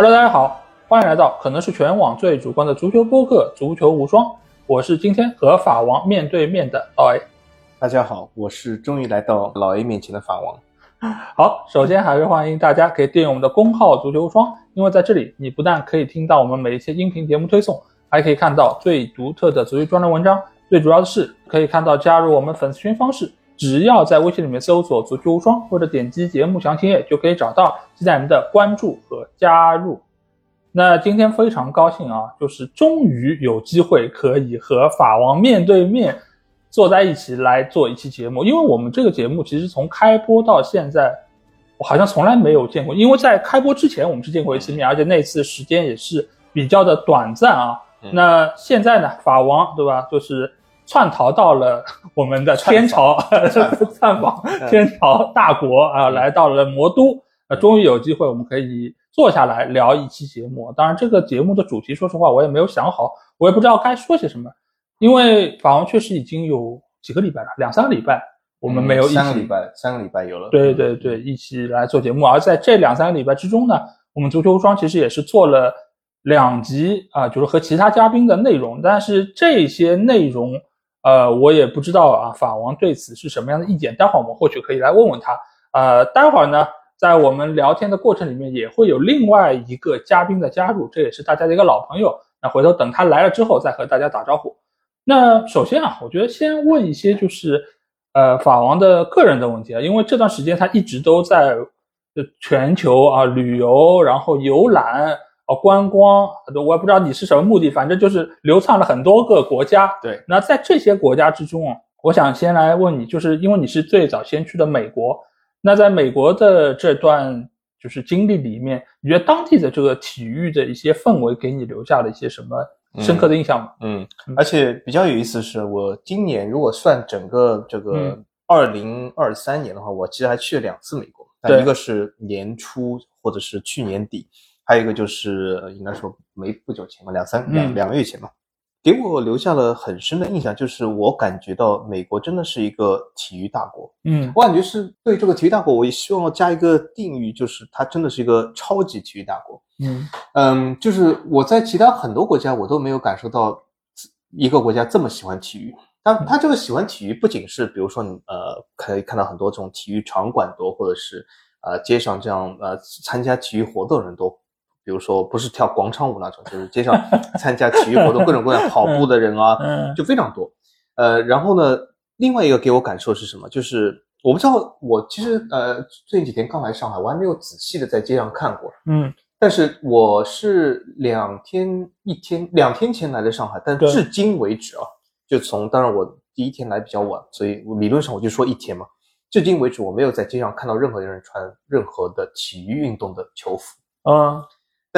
Hello，大家好，欢迎来到可能是全网最主观的足球播客《足球无双》，我是今天和法王面对面的老 A。大家好，我是终于来到老 A 面前的法王。好，首先还是欢迎大家可以订阅我们的公号“足球无双”，因为在这里你不但可以听到我们每一期音频节目推送，还可以看到最独特的足球专栏文章。最主要的是可以看到加入我们粉丝群方式，只要在微信里面搜索“足球无双”或者点击节目详情页就可以找到，期待你们的关注和加入。那今天非常高兴啊，就是终于有机会可以和法王面对面坐在一起来做一期节目，因为我们这个节目其实从开播到现在，我好像从来没有见过，因为在开播之前我们是见过一次面，而且那次时间也是比较的短暂啊。那现在呢，法王对吧，就是窜逃到了我们的天朝，窜访天朝大国啊，来到了魔都，呃，终于有机会我们可以坐下来聊一期节目。当然，这个节目的主题，说实话我也没有想好，我也不知道该说些什么，因为法王确实已经有几个礼拜了，两三个礼拜我们没有一起，三个礼拜，三个礼拜有了，对对对，一起来做节目。而在这两三个礼拜之中呢，我们足球无双其实也是做了两集啊，就是和其他嘉宾的内容，但是这些内容。呃，我也不知道啊，法王对此是什么样的意见？待会儿我们或许可以来问问他。呃，待会儿呢，在我们聊天的过程里面，也会有另外一个嘉宾的加入，这也是大家的一个老朋友。那回头等他来了之后，再和大家打招呼。那首先啊，我觉得先问一些就是呃法王的个人的问题啊，因为这段时间他一直都在全球啊旅游，然后游览。哦，观光，我也不知道你是什么目的，反正就是流窜了很多个国家。对，那在这些国家之中啊，我想先来问你，就是因为你是最早先去的美国，那在美国的这段就是经历里面，你觉得当地的这个体育的一些氛围给你留下了一些什么深刻的印象吗？嗯，而且比较有意思是，我今年如果算整个这个二零二三年的话，我其实还去了两次美国，一个是年初或者是去年底。还有一个就是，应该说没不久前吧，两三两两个月前吧，给我留下了很深的印象，就是我感觉到美国真的是一个体育大国。嗯，我感觉是对这个体育大国，我也希望加一个定义，就是它真的是一个超级体育大国。嗯嗯，就是我在其他很多国家，我都没有感受到一个国家这么喜欢体育。但他这个喜欢体育，不仅是比如说你呃可以看到很多这种体育场馆多，或者是呃街上这样呃参加体育活动的人多。比如说，不是跳广场舞那种，就是街上 参加体育活动，各种各样跑步的人啊，就非常多。呃，然后呢，另外一个给我感受是什么？就是我不知道，我其实呃，最近几天刚来上海，我还没有仔细的在街上看过。嗯，但是我是两天一天两天前来的上海，但至今为止啊，就从当然我第一天来比较晚，所以理论上我就说一天嘛。至今为止，我没有在街上看到任何人穿任何的体育运动的球服。嗯。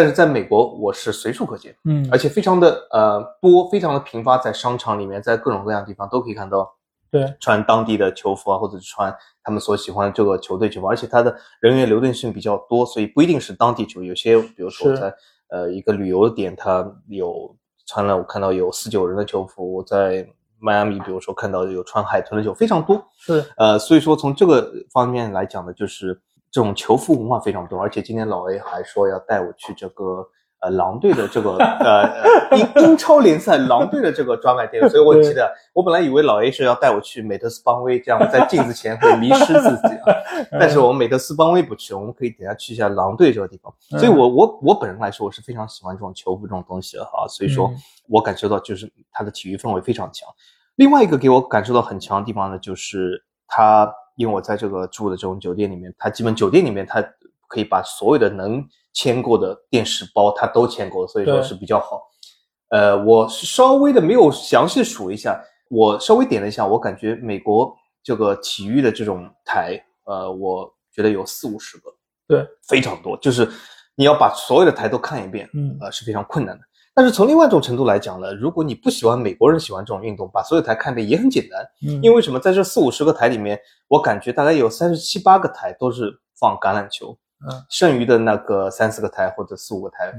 但是在美国，我是随处可见，嗯，而且非常的呃多，非常的频发，在商场里面，在各种各样的地方都可以看到，对，穿当地的球服啊，或者是穿他们所喜欢的这个球队球服，而且它的人员流动性比较多，所以不一定是当地球，有些比如说在呃一个旅游点，它有穿了，我看到有四九人的球服，我在迈阿密，比如说看到有穿海豚的球，非常多，是，呃，所以说从这个方面来讲呢，就是。这种球服文化非常多，而且今天老 A 还说要带我去这个呃狼队的这个呃英英超联赛狼队的这个专卖店，所以我记得我本来以为老 A 是要带我去美特斯邦威，这样在镜子前会迷失自己啊。但是我们美特斯邦威不去，我们可以等下去一下狼队这个地方。所以，我我我本人来说，我是非常喜欢这种球服这种东西的哈。所以说我感受到就是它的体育氛围非常强。另外一个给我感受到很强的地方呢，就是它。因为我在这个住的这种酒店里面，它基本酒店里面它可以把所有的能签过的电视包它都签过，所以说是比较好。呃，我稍微的没有详细数一下，我稍微点了一下，我感觉美国这个体育的这种台，呃，我觉得有四五十个，对，非常多，就是你要把所有的台都看一遍，嗯，呃，是非常困难的。但是从另外一种程度来讲呢，如果你不喜欢美国人喜欢这种运动，把所有台看遍也很简单。嗯，因为什么？在这四五十个台里面，我感觉大概有三十七八个台都是放橄榄球，嗯，剩余的那个三四个台或者四五个台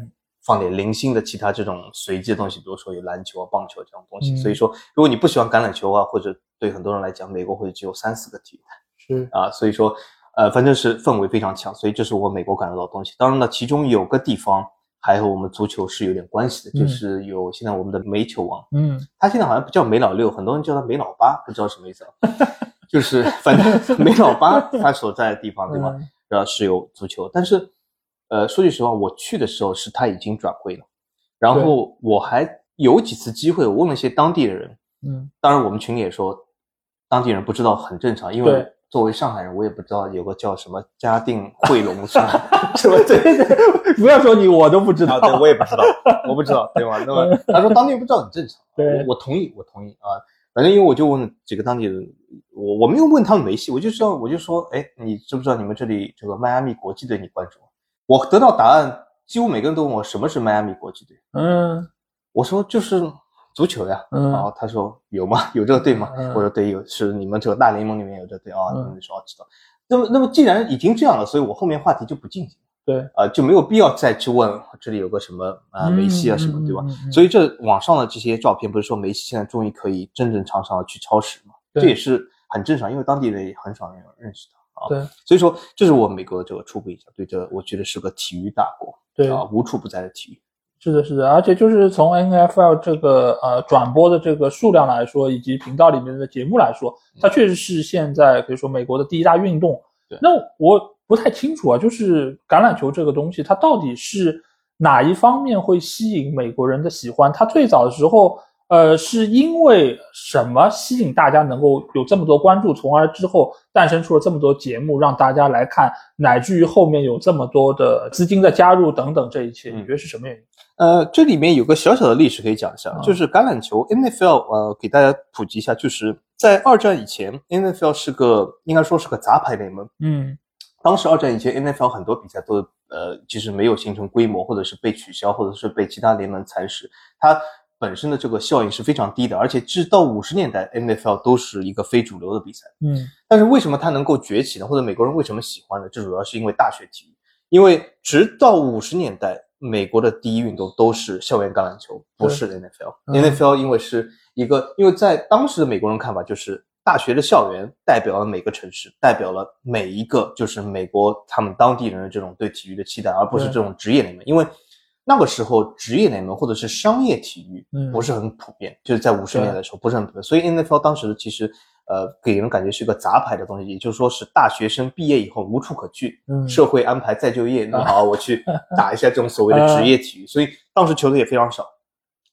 放点零星的其他这种随机的东西，比如说有篮球啊、棒球这种东西。所以说，如果你不喜欢橄榄球啊，或者对很多人来讲，美国或者只有三四个体育台，是啊，所以说呃，反正是氛围非常强，所以这是我美国感受到的东西。当然了，其中有个地方还和我们足球是有点关系的，嗯就是有现在我们的煤球王，嗯他现在好像不叫梅老六，很多人叫他梅老八，不知道什么意思啊。就是反正梅老八他所在的地方，对吧？然后，是有足球，但是呃，说句实话，我去的时候是他已经转会了，然后我还有几次机会，我问了一些当地的人，嗯当然我们群里也说，当地人不知道很正常，因为对作为上海人，我也不知道有个叫什么嘉定汇龙是吧？什么对对对。不要说你，我都不知道。啊，对，我也不知道，我不知道，对吧？那么 他说当地人不知道很正常，对我我同意，我同意啊。反正因为我就问几个当地人，我我没有问他们没戏，我就知道我就说，哎，你知不知道你们这里这个迈阿密国际队你关注吗？我得到答案，几乎每个人都问我什么是迈阿密国际队，嗯我说就是足球呀。嗯然后他说有吗？有这个队吗？嗯我说对，有，是你们这个大联盟里面有这个队啊。嗯他们就说哦知道。那么那么既然已经这样了，所以我后面话题就不进行。对啊、就没有必要再去问这里有个什么啊、梅西啊什么，对吧？？所以以这网上的这些照片，不是说梅西现在终于可以正正常常的去超市嘛？对这也是很正常，因为当地人也很少人认识他啊。对所以说这是我美国的这个初步印象，对这我觉得是个体育大国对啊，无处不在的体育。是的，是的，而且就是从 NFL 这个呃转播的这个数量来说，以及频道里面的节目来说，它确实是现在可以说美国的第一大运动对。那我不太清楚啊，就是橄榄球这个东西，它到底是哪一方面会吸引美国人的喜欢？它最早的时候，呃，是因为什么吸引大家能够有这么多关注，从而之后诞生出了这么多节目让大家来看，乃至于后面有这么多的资金的加入等等这一切，你嗯觉得是什么原因？呃，这里面有个小小的历史可以讲一下，啊就是橄榄球 NFL，呃，给大家普及一下，就是在二战以前，NFL 是个应该说是个杂牌联盟。嗯当时二战以前，NFL 很多比赛都呃其实没有形成规模，或者是被取消，或者是被其他联盟蚕食，它本身的这个效应是非常低的，而且直到五十年代，NFL 都是一个非主流的比赛。嗯但是为什么它能够崛起呢？或者美国人为什么喜欢呢？这主要是因为大学体育，因为直到五十年代，美国的第一运动都是校园橄榄球，不是 NFL。嗯 NFL 因为是一个，因为在当时的美国人看法就是。大学的校园代表了每个城市，代表了每一个就是美国他们当地人的这种对体育的期待，而不是这种职业联盟。因为那个时候职业联盟或者是商业体育嗯不是很普遍，就是在五十年代的时候不是很普遍，所以 NFL 当时其实呃给人感觉是一个杂牌的东西，也就是说是大学生毕业以后无处可去，嗯社会安排再就业，那好，我去 打一下这种所谓的职业体育，所以当时球队也非常少。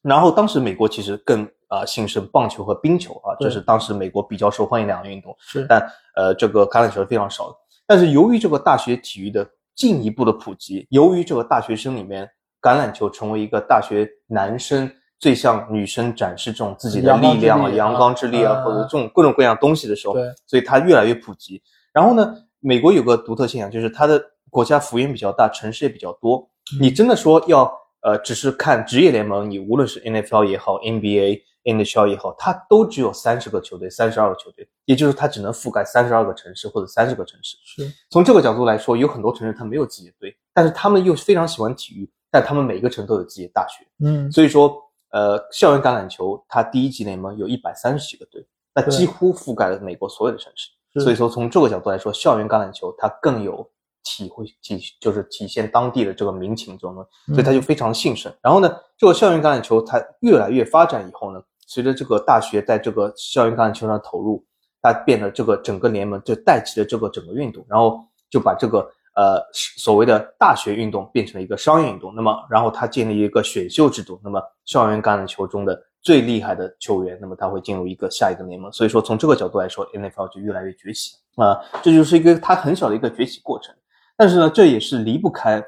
然后当时美国其实更啊、呃兴盛棒球和冰球啊，这是当时美国比较受欢迎两个运动。是但呃，这个橄榄球是非常少的。但是由于这个大学体育的进一步的普及，由于这个大学生里面橄榄球成为一个大学男生最向女生展示这种自己的力量啊、阳刚之力啊，啊或者这种各种各样东西的时候，对所以它越来越普及。然后呢，美国有个独特现象，就是它的国家幅员比较大，城市也比较多。嗯你真的说要呃，只是看职业联盟，你无论是 NFL 也好，NBA、NHL 也好，它都只有三十个球队，三十二个球队，也就是它只能覆盖三十二个城市或者三十个城市。是从这个角度来说，有很多城市它没有自己的队，但是他们又非常喜欢体育，但他们每个城都有自己的大学。嗯所以说，呃，校园橄榄球它第一级联盟有一百三十几个队，那几乎覆盖了美国所有的城市。所以说，从这个角度来说，校园橄榄球它更有体会体，就是体现当地的这个民情这种东西，所以它就非常兴盛。然后呢，这个校园橄榄球它越来越发展以后呢，随着这个大学在这个校园橄榄球上的投入，它变得这个整个联盟就带起了这个整个运动，然后就把这个呃所谓的大学运动变成了一个商业运动。那么，然后他建立一个选秀制度，那么校园橄榄球中的最厉害的球员，那么他会进入一个下一个联盟。所以说，从这个角度来说，NFL 就越来越崛起啊、这就是一个它很小的一个崛起过程。但是呢，这也是离不开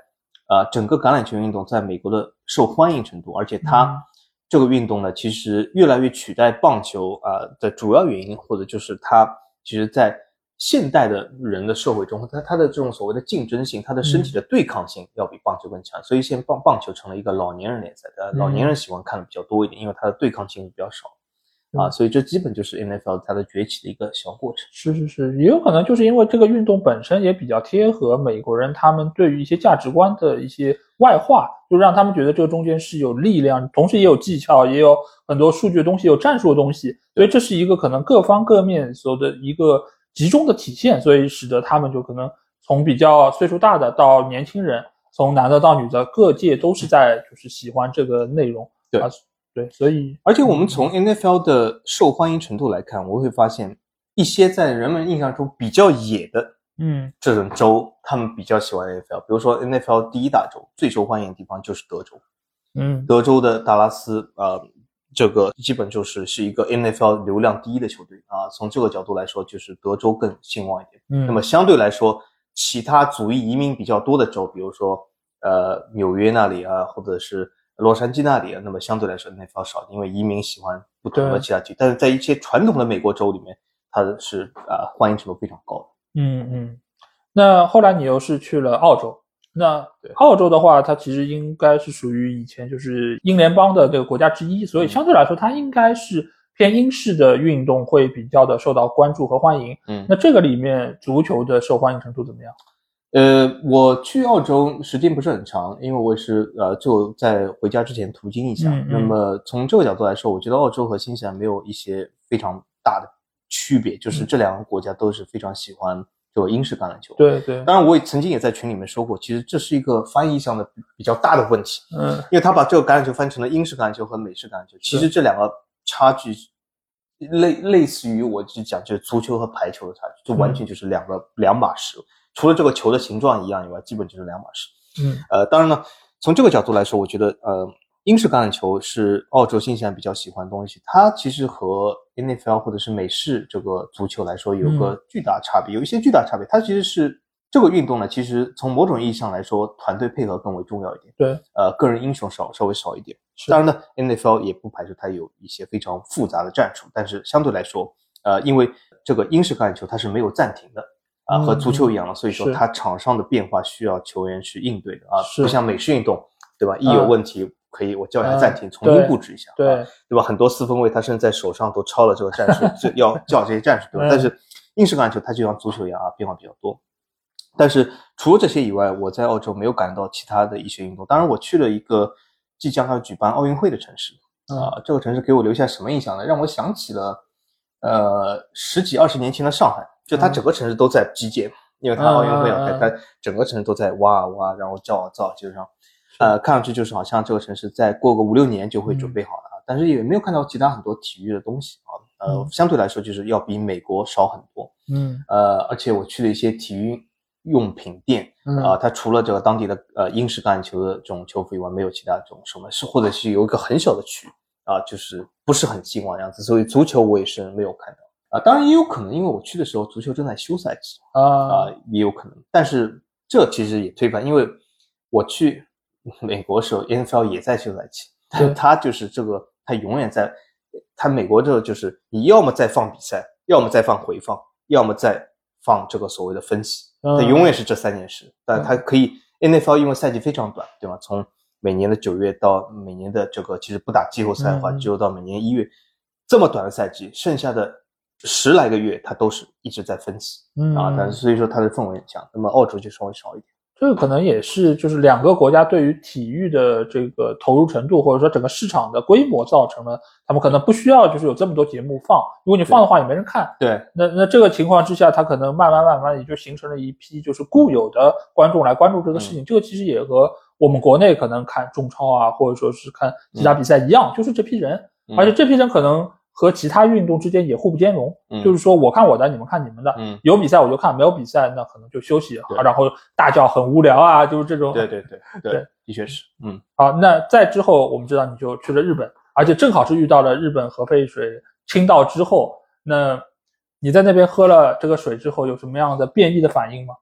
啊、整个橄榄球运动在美国的受欢迎程度，而且它。嗯这个运动呢，其实越来越取代棒球啊、的主要原因，或者就是它其实，在现代的人的社会中，他他的这种所谓的竞争性，他的身体的对抗性要比棒球更强，所以现在棒棒球成了一个老年人联赛，呃，老年人喜欢看的比较多一点，因为它的对抗性比较少。啊，嗯。所以这基本就是 NFL 它的崛起的一个小过程。是是是，也有可能就是因为这个运动本身也比较贴合美国人他们对于一些价值观的一些外化，就让他们觉得这个中间是有力量，同时也有技巧，也有很多数据的东西，有战术的东西，所以这是一个可能各方各面所的一个集中的体现，所以使得他们就可能从比较岁数大的到年轻人，从男的到女的，各界都是在就是喜欢这个内容。对啊，对，所以而且我们从 NFL 的受欢迎程度来看，我会发现一些在人们印象中比较野的嗯这种州，他们比较喜欢 NFL。比如说 NFL 第一大州最受欢迎的地方就是德州，嗯德州的达拉斯，呃，这个基本就是是一个 NFL 流量第一的球队啊。从这个角度来说，就是德州更兴旺一点。嗯，那么相对来说，其他族裔移民比较多的州，比如说呃纽约那里啊，或者是洛杉矶那里啊，那么相对来说 NFL 少，因为移民喜欢不同的其他区。但是在一些传统的美国州里面，它是啊、呃欢迎程度非常高的。嗯嗯，那后来你又是去了澳洲。那对澳洲的话，它其实应该是属于以前就是英联邦的这个国家之一，所以嗯相对来说，它应该是偏英式的运动会比较的受到关注和欢迎。嗯那这个里面足球的受欢迎程度怎么样？呃，我去澳洲时间不是很长，因为我也是呃就在回家之前途经一下。嗯嗯那么从这个角度来说，我觉得澳洲和新西兰没有一些非常大的区别，就是嗯这两个国家都是非常喜欢这个英式橄榄球。，对对，当然我也曾经也在群里面说过，其实这是一个翻译上的比比较大的问题，嗯因为他把这个橄榄球翻成了英式橄榄球和美式橄榄球，其实这两个差距类类似于我就讲就是足球和排球的差距，就完全就是两个、两码事。除了这个球的形状一样以外，基本就是两码事。嗯呃，当然呢，从这个角度来说，我觉得呃，英式橄榄球是澳洲、新西兰比较喜欢的东西。它其实和 NFL 或者是美式这个足球来说有个巨大差别，有一些巨大差别。它其实是这个运动呢，其实从某种意义上来说，团队配合更为重要一点。对，呃，个人英雄少稍微少一点。是当然呢，NFL 也不排除它有一些非常复杂的战术，但是相对来说，呃，因为这个英式橄榄球它是没有暂停的。啊，和足球一样了，所以说它场上的变化需要球员去应对的啊，是不像美式运动，对吧？一有问题可以我叫一下暂停，嗯重新布置一下，对啊，对吧？很多四分卫他甚至在手上都抄了这个战术，就 要叫这些战术，对吧？嗯但是英式橄榄球它就像足球一样啊，变化比较多。但是除了这些以外，我在澳洲没有感到其他的一些运动。当然，我去了一个即将要举办奥运会的城市，嗯啊，这个城市给我留下什么印象呢？让我想起了，呃，十几二十年前的上海，就它嗯整个城市都在基建，因为它奥运会要开，它整个城市都在挖啊挖，然后造啊造，基本上，呃，看上去就是好像这个城市再过个五六年就会准备好了，啊，但是也没有看到其他很多体育的东西啊，呃，嗯相对来说就是要比美国少很多，嗯呃，而且我去了一些体育用品店，嗯啊，它除了这个当地的呃英式橄榄球的这种球服以外，没有其他这种什么，是或者是有一个很小的区啊，就是不是很兴旺的样子，所以足球我也是没有看到啊。当然也有可能，因为我去的时候足球正在休赛季啊啊，也有可能。但是这其实也推翻，因为我去 美国时候，NFL 也在休赛期，对但它就是这个，他永远在，他美国这个就是你要么在放比赛，要么在放回放，要么在放这个所谓的分析。它嗯永远是这三件事，但他可以 NFL 因为赛季非常短，对吧？从每年的九月到每年的这个其实不打季后赛的话，只有到每年一月，这么短的赛季，剩下的十来个月，他都是一直在分析嗯啊。但是所以说他的氛围很强，那么澳洲就稍微少一点。这个可能也是就是两个国家对于体育的这个投入程度，或者说整个市场的规模，造成了他们可能不需要就是有这么多节目放，如果你放的话也没人看。对，那那这个情况之下，它可能慢慢慢慢也就形成了一批就是固有的观众来关注这个事情。这个其实也和我们国内可能看中超啊，或者说是看其他比赛一样，就是这批人，嗯而且这批人可能和其他运动之间也互不兼容。嗯就是说，我看我的，你们看你们的。嗯，有比赛我就看，没有比赛那可能就休息，对然后大叫很无聊啊，就是这种。对对对对对，的确是，嗯好，那在之后我们知道你就去了日本，而且正好是遇到了日本核废水倾倒之后，那你在那边喝了这个水之后有什么样的变异的反应吗？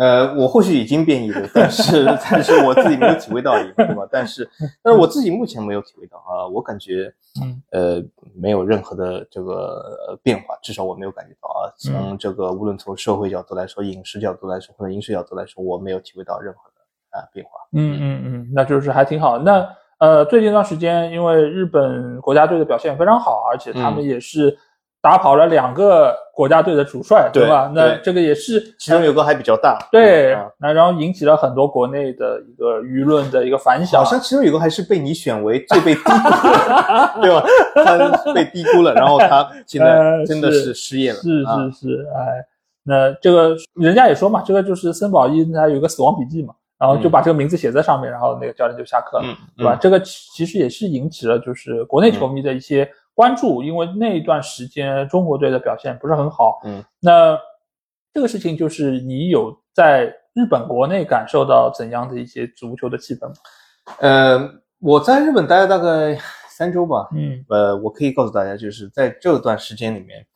呃，我或许已经变异了，但是 但是我自己没有体会到而已，对吧？但是但是我自己目前没有体会到啊，我感觉嗯呃没有任何的这个呃变化，至少我没有感觉到啊。嗯从这个无论从社会角度来说、饮食角度来说或者饮食角度来说，我没有体会到任何的啊变化。嗯嗯嗯，那就是还挺好。那呃，最近一段时间，因为日本国家队的表现非常好，而且他们嗯也是打跑了两个国家队的主帅，对吧？那这个也是其中有个还比较大，对啊，那然后引起了很多国内的一个舆论的一个反响好。像其中有个还是被你选为最被低估的，对吧？他被低估了，然后他现在 呃真的是是失业了，是啊是是，哎，那这个人家也说嘛，这个就是森保一他有一个死亡笔记嘛，然后就把这个名字写在上面，然后那个教练就下课了。嗯，对吧？嗯？这个其实也是引起了就是国内球迷的一些关注，因为那一段时间中国队的表现不是很好。嗯，那这个事情就是你有在日本国内感受到怎样的一些足球的气氛吗？呃，我在日本待了大概三周吧，嗯呃，我可以告诉大家，就是在这段时间里面，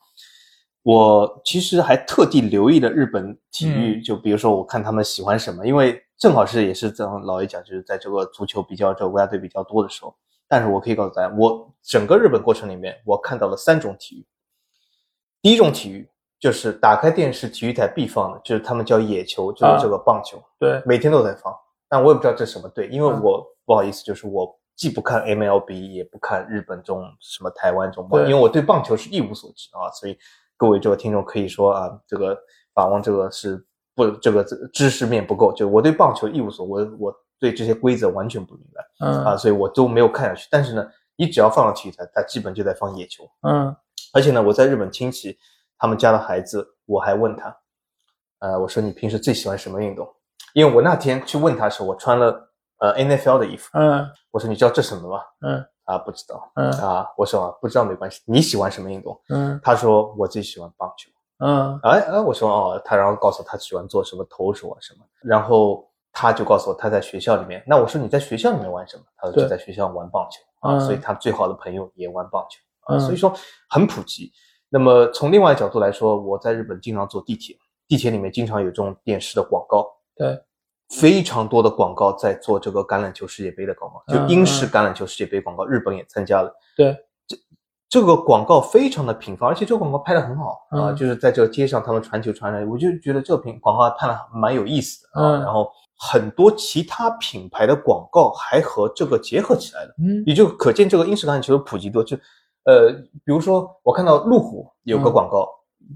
我其实还特地留意了日本体育，嗯就比如说我看他们喜欢什么，因为正好是也是这样老一讲，就是在这个足球比较这个国家队比较多的时候。但是我可以告诉大家，我整个日本过程里面，我看到了三种体育。第一种体育就是打开电视，体育台必放的，就是他们叫野球，就是这个棒球。对，每天都在放，但我也不知道这是什么队，因为嗯我、不好意思，就是我既不看 MLB，也不看日本中什么台湾中棒，因为我对棒球是一无所知啊，所以各位这个听众可以说啊，这个法王这个是不这个知识面不够，就我对棒球一无所，我我对这些规则完全不明白啊，嗯所以我都没有看下去。但是呢，你只要放了体育台，它基本就在放野球，嗯而且呢，我在日本亲戚他们家的孩子，我还问他，呃，我说你平时最喜欢什么运动？因为我那天去问他的时候，我穿了呃 NFL 的衣服，嗯我说你知道这什么吗？嗯啊，不知道嗯啊，我说啊，不知道没关系，你喜欢什么运动？嗯他说我最喜欢棒球。嗯哎哎，我说哦，他然后告诉他喜欢做什么投手啊什么，然后他就告诉我他在学校里面，那我说你在学校里面玩什么？他说就在学校玩棒球啊，嗯所以他最好的朋友也玩棒球啊，嗯所以说很普及。那么从另外角度来说，我在日本经常坐地铁，地铁里面经常有这种电视的广告，对，非常多的广告在做这个橄榄球世界杯的广告，就嗯英式橄榄球世界杯广告，日本也参加了。对，这这个广告非常的频繁，而且这个广告拍的很好啊、嗯就是在这个街上他们传球传来，我就觉得这个品广告拍的蛮有意思的啊。嗯然后很多其他品牌的广告还和这个结合起来了，嗯也就可见这个英式橄榄球的普及度。就呃，比如说我看到路虎有个嗯广告。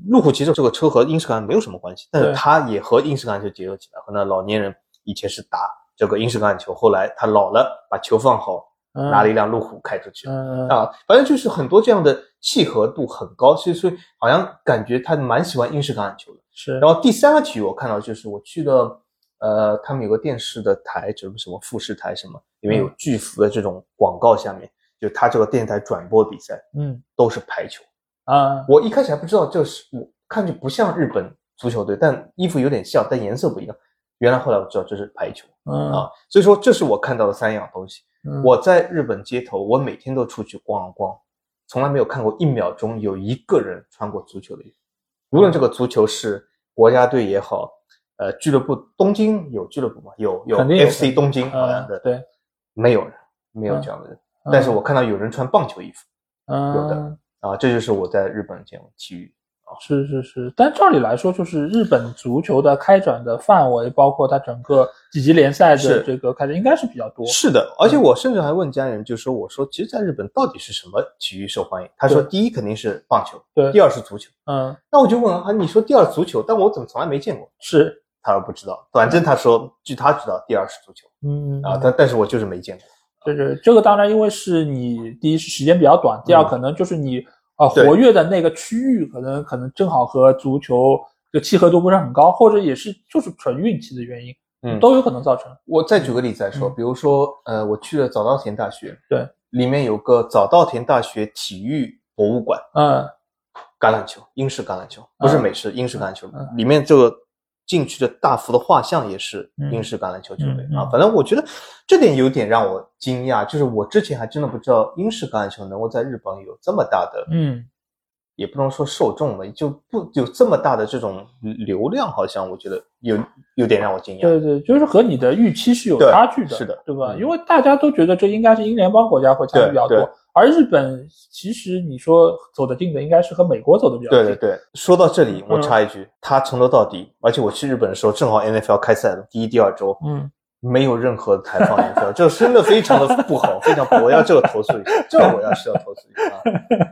路虎其实这个车和英式橄榄没有什么关系，但是它也和英式橄榄球结合起来。和那老年人以前是打这个英式橄榄球，后来他老了，把球放好，嗯拿了一辆路虎开出去。嗯啊，反正就是很多这样的契合度很高，所以所以好像感觉他蛮喜欢英式橄榄球的。是然后第三个体育我看到就是我去了，呃，他们有个电视的台，什么什么富士台什么，里面有嗯巨幅的这种广告，下面就他这个电台转播比赛嗯都是排球。啊我一开始还不知道这是，我看着不像日本足球队，但衣服有点像，但颜色不一样。原来后来我知道这是排球嗯啊，所以说这是我看到的三样东西。嗯我在日本街头，我每天都出去逛一逛，从来没有看过一秒钟有一个人穿过足球的衣服。无论这个足球是国家队也好，呃，俱乐部东京有俱乐部吗？有有 FC 东京好像对，没有人，没有这样的人。但是我看到有人穿棒球衣服嗯有的啊，这就是我在日本见过体育。是是是，但照理来说，就是日本足球的开展的范围，包括它整个几级联赛的这个开展，应该是比较多。是的，而且我甚至还问家人，就说我说，其实，在日本到底是什么体育受欢迎？他说，第一肯定是棒球，对第二是足球。嗯，那我就问啊，你说第二足球，但我怎么从来没见过？是，他说不知道，反正他说，据他知道，第二是足球嗯啊，但但是我就是没见过。就是这个，当然，因为是你第一是时间比较短，第二嗯。可能就是你呃活跃的那个区域，可能可能正好和足球这个契合度不是很高，或者也是就是纯运气的原因，嗯。都有可能造成。我再举个例子来说，嗯。比如说，呃，我去了早稻田大学，对，里面有个早稻田大学体育博物馆，嗯。橄榄球，英式橄榄球，不是嗯。美式，英式橄榄球嗯，里面这个进去的大幅的画像也是嗯英式橄榄球球队。啊反正我觉得这点有点让我惊讶，就是我之前还真的不知道英式橄榄球能够在日本有这么大的，嗯，也不能说受众吧，就不有这么大的这种流量，好像我觉得有有点让我惊讶。对对，就是和你的预期是有差距的，是的对吧？嗯因为大家都觉得这应该是英联邦国家会参与比较多，而日本其实你说走得近的，应该是和美国走得比较近。对对对，说到这里，我嗯插一句，他从头到底，而且我去日本的时候正好 NFL 开赛了，第一、第二周，嗯没有任何台放 N F L，，就真的非常的不好，非常不好。我要这个投诉一下，这个我要是要投诉一下。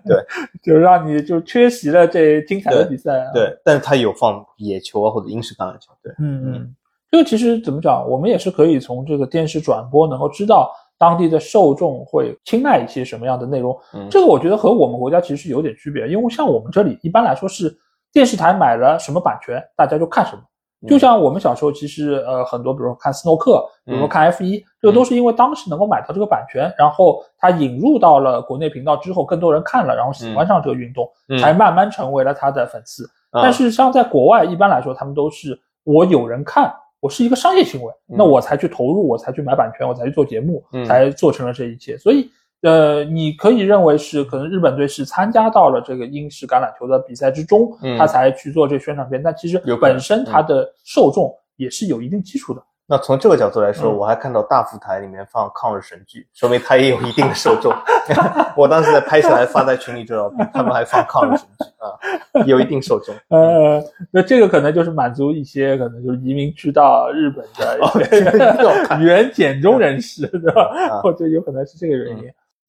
对，就让你就缺席了这精彩的比赛、啊。，对，但是他有放野球啊或者英式橄榄球，对，嗯嗯，这个其实怎么讲，我们也是可以从这个电视转播能够知道当地的受众会青睐一些什么样的内容。嗯这个我觉得和我们国家其实是有点区别，因为像我们这里一般来说是电视台买了什么版权，大家就看什么。嗯就像我们小时候，其实呃很多，比如说看斯诺克，比如说看 F 一、这个都是因为当时能够买到这个版权，然后它引入到了国内频道之后，更多人看了，然后喜欢上这个运动，嗯才慢慢成为了他的粉丝。啊但是像在国外，一般来说，他们都是我有人看，我是一个商业行为，嗯那我才去投入，我才去买版权，我才去做节目，嗯才做成了这一切。所以，呃，你可以认为是可能日本队是参加到了这个英式橄榄球的比赛之中，嗯他才去做这宣传片，但其实本身它的受众也是有一定基础的。那从这个角度来说，嗯我还看到大福台里面放抗日神剧，说明它也有一定的受众。我当时在拍下来发在群里之后，他们还放抗日神剧啊，有一定受众。呃，那这个可能就是满足一些可能就是移民去到日本的哦一些 原简中人士，对吧？啊 或者有可能是这个原因。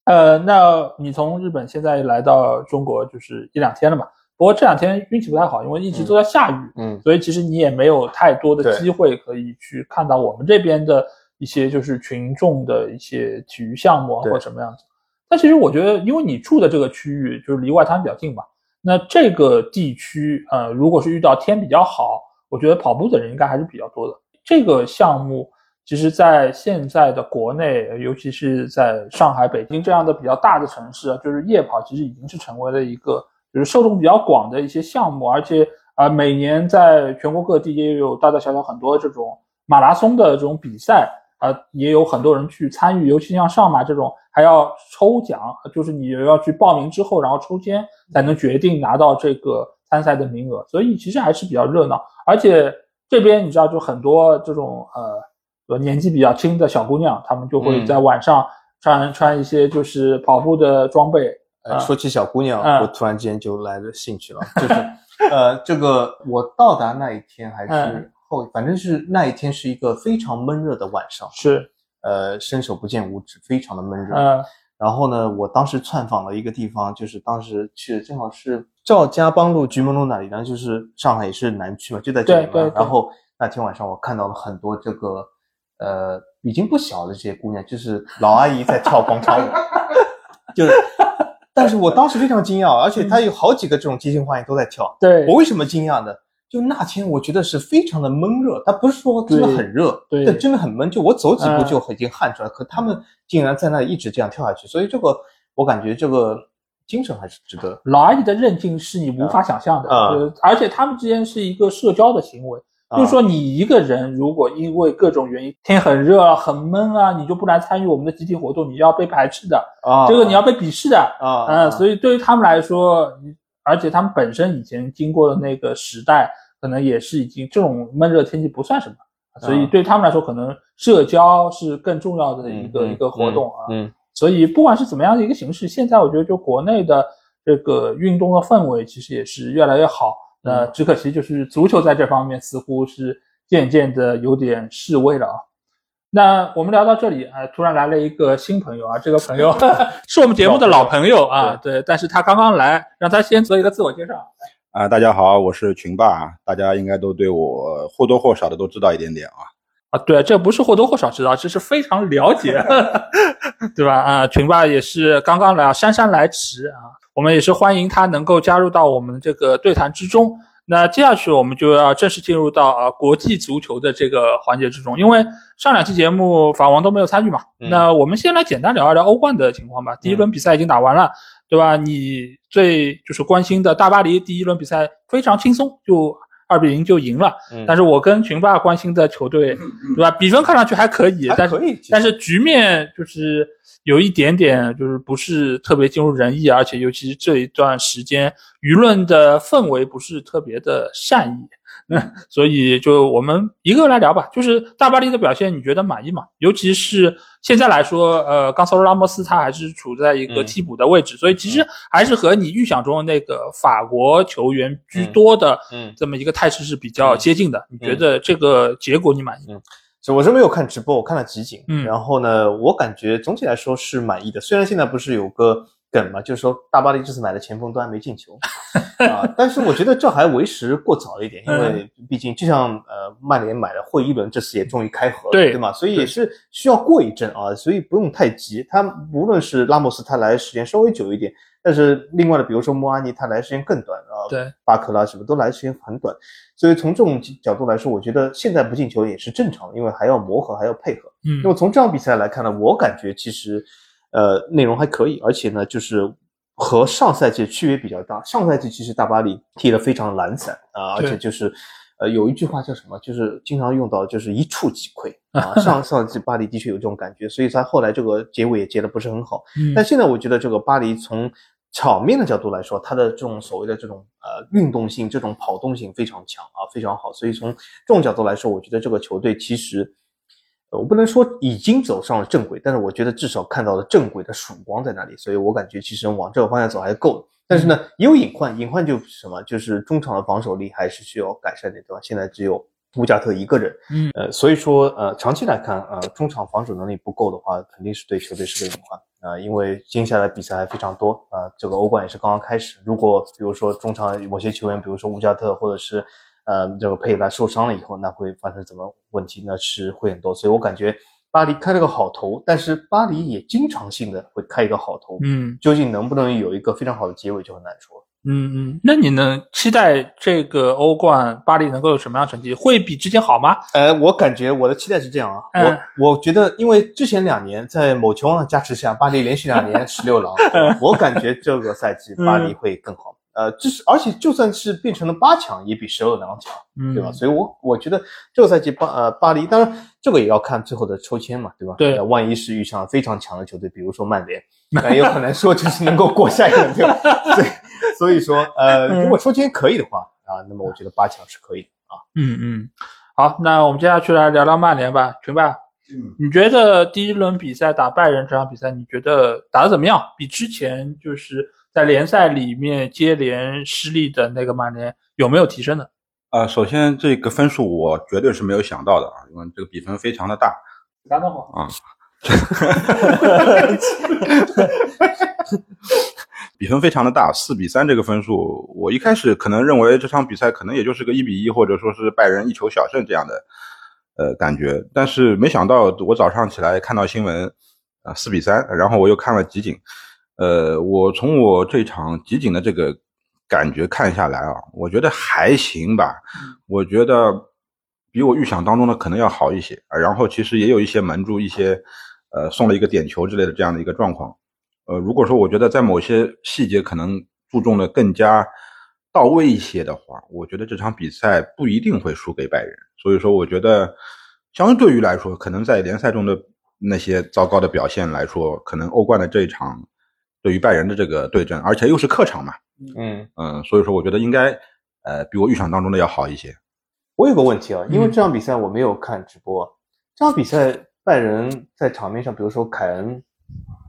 呃，那你从日本现在来到中国就是一两天了嘛？不过这两天运气不太好，因为一直都在下雨，嗯所以其实你也没有太多的机会可以去看到我们这边的一些就是群众的一些体育项目啊或者什么样子。但其实我觉得，因为你住的这个区域就是离外滩比较近嘛，那这个地区呃，如果是遇到天比较好，我觉得跑步的人应该还是比较多的。这个项目其实，在现在的国内，尤其是在上海、北京这样的比较大的城市啊，就是夜跑其实已经是成为了一个就是受众比较广的一些项目，而且啊、呃每年在全国各地也有大大小小很多这种马拉松的这种比赛啊、也有很多人去参与，尤其像上马这种还要抽奖，就是你要去报名之后，然后抽签才能决定拿到这个参赛的名额，所以其实还是比较热闹，而且这边你知道，就很多这种呃呃年纪比较轻的小姑娘，她们就会嗯。在晚上穿、穿一些就是跑步的装备，呃，说起小姑娘，嗯我突然之间就来了兴趣了，就是呃，这个我到达那一天还是嗯后，反正是那一天是一个非常闷热的晚上，是。呃，伸手不见五指，非常的闷热。嗯。然后呢，我当时窜访了一个地方，就是当时去的正好是赵家浜路、菊门路那里，然后就是上海也是南区嘛，就在这里嘛。对对对。然后那天晚上我看到了很多这个呃已经不小的这些姑娘，就是老阿姨在跳广场舞，就是，但是我当时非常惊讶，而且他有好几个这种即兴花样都在跳。对我为什么惊讶呢？就那天我觉得是非常的闷热，他不是说真的很热，对但真的很闷。就我走几步嗯就已经汗出来，可他们竟然在那一直这样跳下去，所以这个我感觉这个精神还是值得。老阿姨的韧劲是你无法想象的，啊呃，而且他们之间是一个社交的行为，啊就是说你一个人如果因为各种原因天很热啊、很闷啊，你就不来参与我们的集体活动，你要被排斥的，啊，这个你要被鄙视的，啊，嗯，所以以对于他们来说，而且他们本身以前经过的那个时代，可能也是已经这种闷热天气不算什么，所以对他们来说，可能社交是更重要的一个、一个活动啊。嗯所以不管是怎么样的一个形式，现在我觉得就国内的这个运动的氛围其实也是越来越好。那嗯只可惜就是足球在这方面似乎是渐渐的有点示威了啊。那我们聊到这里，啊、突然来了一个新朋友啊，这个朋友 是我们节目的老朋友啊，对，但是他刚刚来，让他先做一个自我介绍。啊、大家好，我是群霸，大家应该都对我或多或少的都知道一点点啊。啊，对，这不是或多或少知道，这是非常了解，对吧？啊，群霸也是刚刚来啊，姗姗来迟啊，我们也是欢迎他能够加入到我们这个对谈之中。那接下去我们就要正式进入到啊国际足球的这个环节之中，因为上两期节目法王都没有参与嘛，嗯那我们先来简单聊一聊欧冠的情况吧。第一轮比赛已经打完了，对吧？你最就是关心的大巴黎第一轮比赛非常轻松，就二比零就赢了。嗯但是我跟群霸关心的球队，对吧？比分看上去还可以，但是但是局面就是有一点点就是不是特别尽如人意，而且尤其是这一段时间舆论的氛围不是特别的善意。那 所以就我们一个个来聊吧，就是大巴黎的表现，你觉得满意吗？尤其是现在来说，呃，冈萨罗拉莫斯他还是处在一个嗯替补的位置，所以其实还是和你预想中的那个法国球员居多的嗯这么一个态势是比较接近的。你觉得这个结果你满意？首就我是没有看直播，我看了集锦，嗯然后呢，我感觉总体来说是满意的。虽然现在不是有个梗嘛，就是说大巴黎这次买的前锋都还没进球 啊，但是我觉得这还为时过早一点，因为毕竟就像呃曼联买的霍伊伦这次也终于开盒了，对对吗？所以也是需要过一阵啊，所以不用太急。他无论是拉莫斯他来的时间稍微久一点，但是另外的比如说莫阿尼他来的时间更短啊，对，巴克拉什么都来的时间很短，所以从这种角度来说，我觉得现在不进球也是正常的，因为还要磨合，还要配合。嗯那么从这场比赛来看呢，我感觉其实呃内容还可以，而且呢就是和上赛季区别比较大。上赛季其实大巴黎踢得非常懒散啊，而且就是呃有一句话叫什么，就是经常用到就是一触即溃 啊。上上赛季巴黎的确有这种感觉，所以他后来这个结尾也结得不是很好。嗯但现在我觉得这个巴黎从场面的角度来说，它的这种所谓的这种呃运动性、这种跑动性非常强啊，非常好。所以从这种角度来说，我觉得这个球队其实，呃我不能说已经走上了正轨，但是我觉得至少看到了正轨的曙光在那里。所以我感觉其实往这个方向走还是够的。但是呢，也有隐患，隐患就是什么？就是中场的防守力还是需要改善的，对吧？现在只有乌加特一个人，嗯呃，所以说呃，长期来看，呃，中场防守能力不够的话，肯定是对球队是个隐患啊、呃因为接下来比赛还非常多啊、呃这个欧冠也是刚刚开始。如果比如说中场某些球员，比如说乌加特或者是呃这个佩莱受伤了以后，那会发生什么问题？那是会很多。所以我感觉巴黎开了个好头，但是巴黎也经常性的会开一个好头，嗯究竟能不能有一个非常好的结尾就很难说。嗯嗯，那你能期待这个欧冠巴黎能够有什么样的成绩？会比之前好吗？呃，我感觉我的期待是这样啊，嗯我我觉得，因为之前两年在某球王的加持下，巴黎连续两年十六 郎，我感觉这个赛季巴黎会更好。呃，就是而且就算是变成了八强，也比十二强强，嗯，对吧？所以我我觉得这个赛季巴呃巴黎，当然这个也要看最后的抽签嘛，对吧？对呃万一是遇上非常强的球队，比如说曼联，那有可能说就是能够过下一轮，对吧？所以所以说，呃，如果抽签可以的话啊，那么我觉得八强是可以的啊。嗯嗯，好，那我们接下去来聊聊曼联吧，群吧。嗯，你觉得第一轮比赛打拜仁这场比赛，你觉得打得怎么样？比之前就是在联赛里面接连失利的那个曼联有没有提升呢？呃，首先这个分数我绝对是没有想到的啊，因为这个比分非常的大打得好，啊。比分非常的大，四比三这个分数，我一开始可能认为这场比赛可能也就是个一比一，或者说是拜仁一球小胜这样的呃感觉，但是没想到我早上起来看到新闻，啊四比三，然后我又看了集锦，呃，我从我这场集锦的这个感觉看下来啊，我觉得还行吧，我觉得比我预想当中的可能要好一些啊。然后其实也有一些门柱，一些呃送了一个点球之类的这样的一个状况。呃，如果说我觉得在某些细节可能注重的更加到位一些的话，我觉得这场比赛不一定会输给拜仁。所以说，我觉得相对于来说，可能在联赛中的那些糟糕的表现来说，可能欧冠的这一场对于拜仁的这个对阵，而且又是客场嘛，嗯，嗯，所以说我觉得应该呃比我预想当中的要好一些。我有个问题啊，因为嗯这场比赛我没有看直播啊，这场比赛拜仁在场面上，比如说凯恩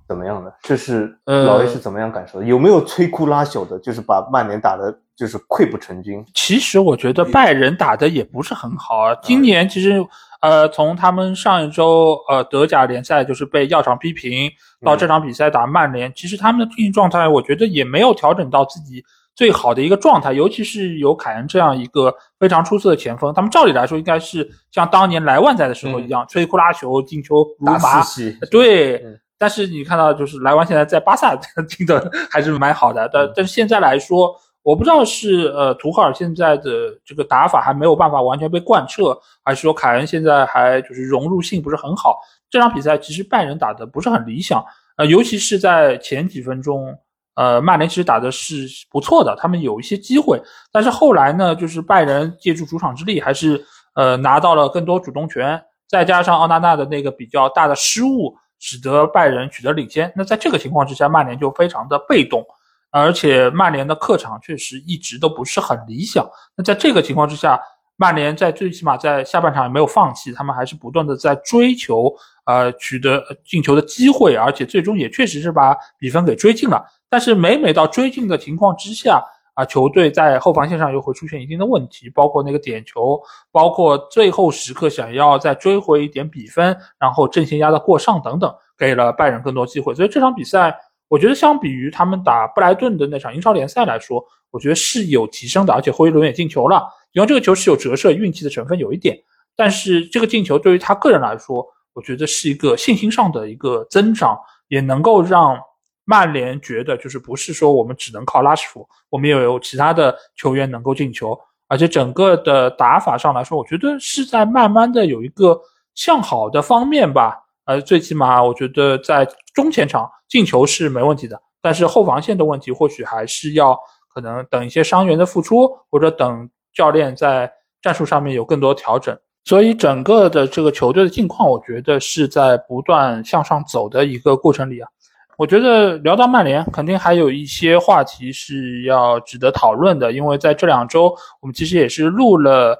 怎么样呢？就是呃老 A 是怎么样感受的？有没有摧枯拉朽的，就是把曼联打的，就是溃不成军？其实我觉得拜仁打的也不是很好啊。今年其实，呃，从他们上一周呃德甲联赛就是被药厂批评，到这场比赛打曼联，其实他们的竞技状态，我觉得也没有调整到自己最好的一个状态。尤其是有凯恩这样一个非常出色的前锋，他们照理来说应该是像当年莱万在的时候一样，吹库拉球，进球打如罚。此细，对，嗯但是你看到就是莱万现在在巴萨 踢的还是蛮好的，但嗯但是现在来说，我不知道是呃图赫尔现在的这个打法还没有办法完全被贯彻，还是说凯恩现在还就是融入性不是很好。这场比赛其实拜仁打的不是很理想，呃，尤其是在前几分钟，呃，曼联其实打的是不错的，他们有一些机会，但是后来呢，就是拜仁借助主场之力，还是呃拿到了更多主动权，再加上奥纳纳的那个比较大的失误，使得拜仁取得领先。那在这个情况之下，曼联就非常的被动，而且曼联的客场确实一直都不是很理想。那在这个情况之下，曼联在最起码在下半场也没有放弃，他们还是不断的在追求，呃，取得进球的机会，而且最终也确实是把比分给追进了。但是每每到追进的情况之下，啊，球队在后防线上又会出现一定的问题，包括那个点球，包括最后时刻想要再追回一点比分，然后阵线压得过上等等，给了拜仁更多机会。所以这场比赛，我觉得相比于他们打布莱顿的那场英超联赛来说，我觉得是有提升的，而且霍伊伦也进球了。因为这个球是有折射运气的成分有一点，但是这个进球对于他个人来说，我觉得是一个信心上的一个增长，也能够让。曼联觉得就是不是说我们只能靠拉什福，我们也有其他的球员能够进球，而且整个的打法上来说，我觉得是在慢慢的有一个向好的方面吧。呃，最起码我觉得在中前场进球是没问题的，但是后防线的问题或许还是要可能等一些伤员的复出，或者等教练在战术上面有更多调整。所以整个的这个球队的境况，我觉得是在不断向上走的一个过程里啊。我觉得聊到曼联，肯定还有一些话题是要值得讨论的，因为在这两周，我们其实也是录了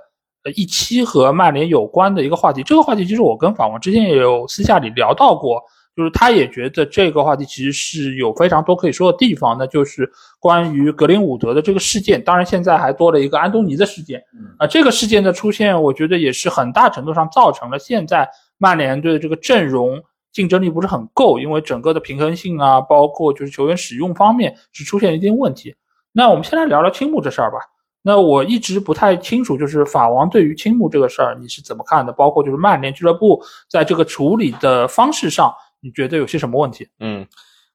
一期和曼联有关的一个话题。这个话题其实我跟法王之前也有私下里聊到过，就是他也觉得这个话题其实是有非常多可以说的地方，那就是关于格林伍德的这个事件。当然，现在还多了一个安东尼的事件，啊，这个事件的出现，我觉得也是很大程度上造成了现在曼联队的这个阵容。竞争力不是很够，因为整个的平衡性啊，包括就是球员使用方面是出现一定问题。那我们先来聊聊青木这事儿吧。那我一直不太清楚，就是法王对于青木这个事儿你是怎么看的？包括就是曼联俱乐部在这个处理的方式上，你觉得有些什么问题？嗯，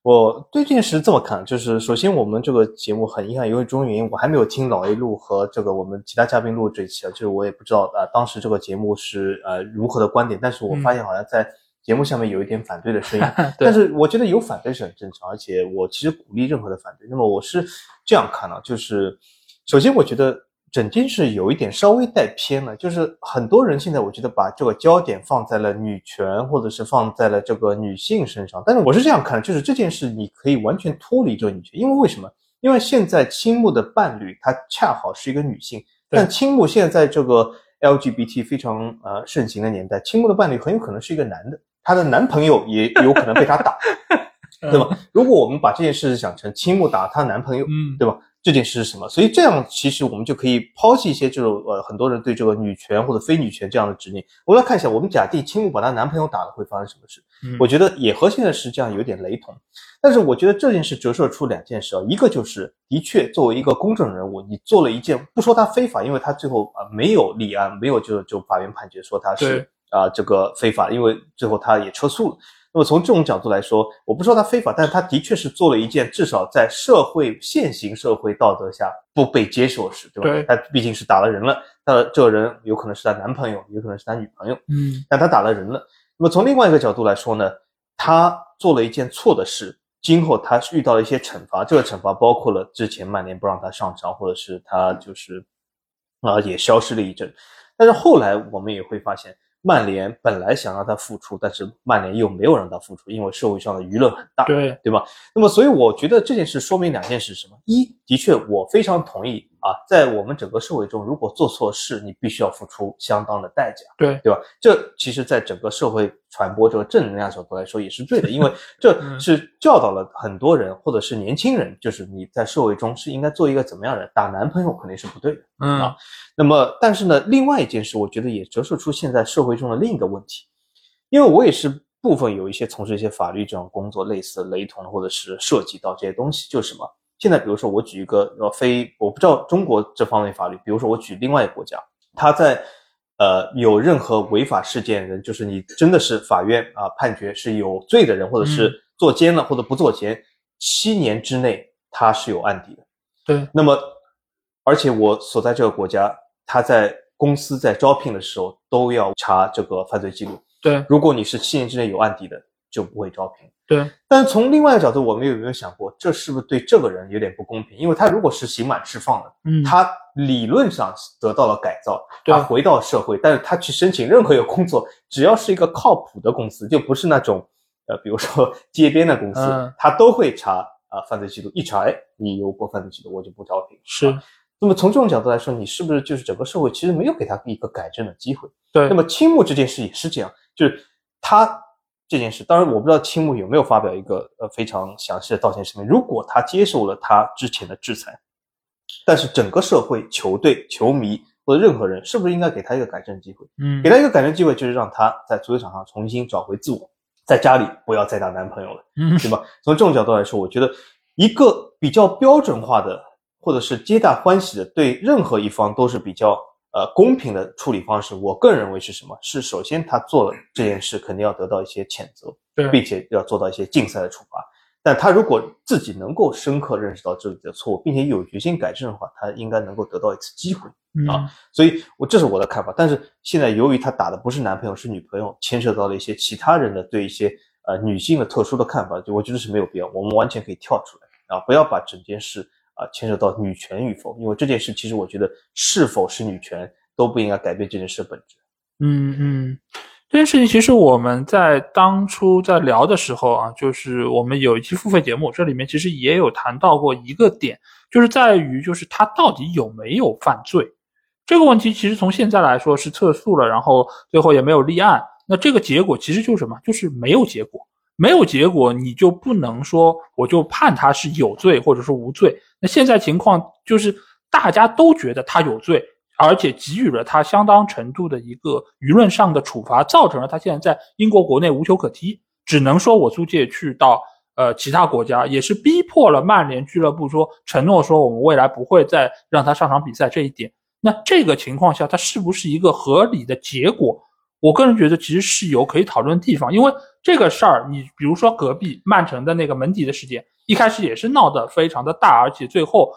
我对这件事这么看，就是首先我们这个节目很遗憾，因为种种原因，我还没有听老 A 录和这个我们其他嘉宾录这一期啊，就是我也不知道啊，当时这个节目是呃如何的观点，但是我发现好像在。节目下面有一点反对的声音，但是我觉得有反对是很正常，而且我其实鼓励任何的反对。那么我是这样看啊，就是首先我觉得整件事有一点稍微带偏了，就是很多人现在我觉得把这个焦点放在了女权或者是放在了这个女性身上，但是我是这样看，就是这件事你可以完全脱离这个女权，因为为什么？因为现在青木的伴侣她恰好是一个女性，但青木现在在这个 LGBT 非常呃盛行的年代，青木的伴侣很有可能是一个男的。她的男朋友也 有可能被她打，对吧？如果我们把这件事想成青木打她男朋友，嗯，对吧？这件事是什么？所以这样其实我们就可以抛弃一些这种呃很多人对这个女权或者非女权这样的执念。我们来看一下，我们假定青木把她男朋友打了会发生什么事？我觉得也和现在是这样有点雷同。但是我觉得这件事折射出两件事啊，一个就是的确作为一个公众人物，你做了一件不说他非法，因为他最后啊没有立案，没有就就法院判决说他是。啊，这个非法，因为最后他也撤诉了。那么从这种角度来说，我不说他非法，但是他的确是做了一件至少在社会现行社会道德下不被接受的事，对吧？对。他毕竟是打了人了，他这个人有可能是他男朋友，有可能是他女朋友，嗯，但他打了人了。那么从另外一个角度来说呢，他做了一件错的事，今后他遇到了一些惩罚，这个惩罚包括了之前曼联不让他上场，或者是他就是啊也消失了一阵，但是后来我们也会发现。曼联本来想让他复出，但是曼联又没有让他复出，因为社会上的舆论很大，对对吧？那么，所以我觉得这件事说明两件事：什么？一，的确，我非常同意啊，在我们整个社会中，如果做错事，你必须要付出相当的代价，对对吧？这其实，在整个社会传播这个正能量角度来说，也是对的，因为 这是教导了很多人，或者是年轻人，就是你在社会中是应该做一个怎么样的人？打男朋友肯定是不对的，嗯啊。那么，但是呢，另外一件事，我觉得也折射出现在社会中的另一个问题，因为我也是部分有一些从事一些法律这种工作，类似雷同或者是涉及到这些东西，就是什么？现在比如说我举一个呃非我不知道中国这方面法律，比如说我举另外一个国家，他在呃有任何违法事件人，就是你真的是法院啊判决是有罪的人，或者是坐监了或者不坐监，七年之内他是有案底的。对，那么而且我所在这个国家。他在公司在招聘的时候都要查这个犯罪记录。对，如果你是七年之内有案底的，就不会招聘。对，但从另外一个角度，我们有没有想过，这是不是对这个人有点不公平？因为他如果是刑满释放的，嗯，他理论上得到了改造，他回到社会，但是他去申请任何一个工作，只要是一个靠谱的公司，就不是那种呃，比如说街边的公司，他都会查啊犯罪记录，一查，哎，你有过犯罪记录，我就不招聘。是。那么从这种角度来说，你是不是就是整个社会其实没有给他一个改正的机会？对。那么青木这件事也是这样，就是他这件事，当然我不知道青木有没有发表一个呃非常详细的道歉声明。如果他接受了他之前的制裁，但是整个社会、球队、球迷或者任何人，是不是应该给他一个改正机会？嗯给他一个改正机会，就是让他在足球场上重新找回自我，在家里不要再打男朋友了。嗯对吧？从这种角度来说，我觉得一个比较标准化的，或者是皆大欢喜的，对任何一方都是比较呃公平的处理方式。我个人认为是什么？是首先他做了这件事，肯定要得到一些谴责，对并且要做到一些竞赛的处罚。但他如果自己能够深刻认识到自己的错误，并且有决心改正的话，他应该能够得到一次机会。嗯啊所以我这是我的看法。但是现在由于他打的不是男朋友是女朋友，牵涉到了一些其他人的对一些呃女性的特殊的看法，就我觉得是没有必要。我们完全可以跳出来啊，不要把整件事啊牵涉到女权与否，因为这件事其实我觉得是否是女权都不应该改变这件事的本质。嗯嗯，这件事情其实我们在当初在聊的时候啊，就是我们有一期付费节目，这里面其实也有谈到过一个点，就是在于就是他到底有没有犯罪这个问题，其实从现在来说是撤诉了，然后最后也没有立案，那这个结果其实就是什么？就是没有结果，没有结果你就不能说我就判他是有罪或者说无罪。那现在情况就是大家都觉得他有罪，而且给予了他相当程度的一个舆论上的处罚，造成了他现在在英国国内无球可踢，只能说我租借去到呃其他国家，也是逼迫了曼联俱乐部说承诺说我们未来不会再让他上场比赛这一点。那这个情况下，它是不是一个合理的结果？我个人觉得其实是有可以讨论的地方，因为这个事儿，你比如说隔壁曼城的那个门迪的事件，一开始也是闹得非常的大，而且最后，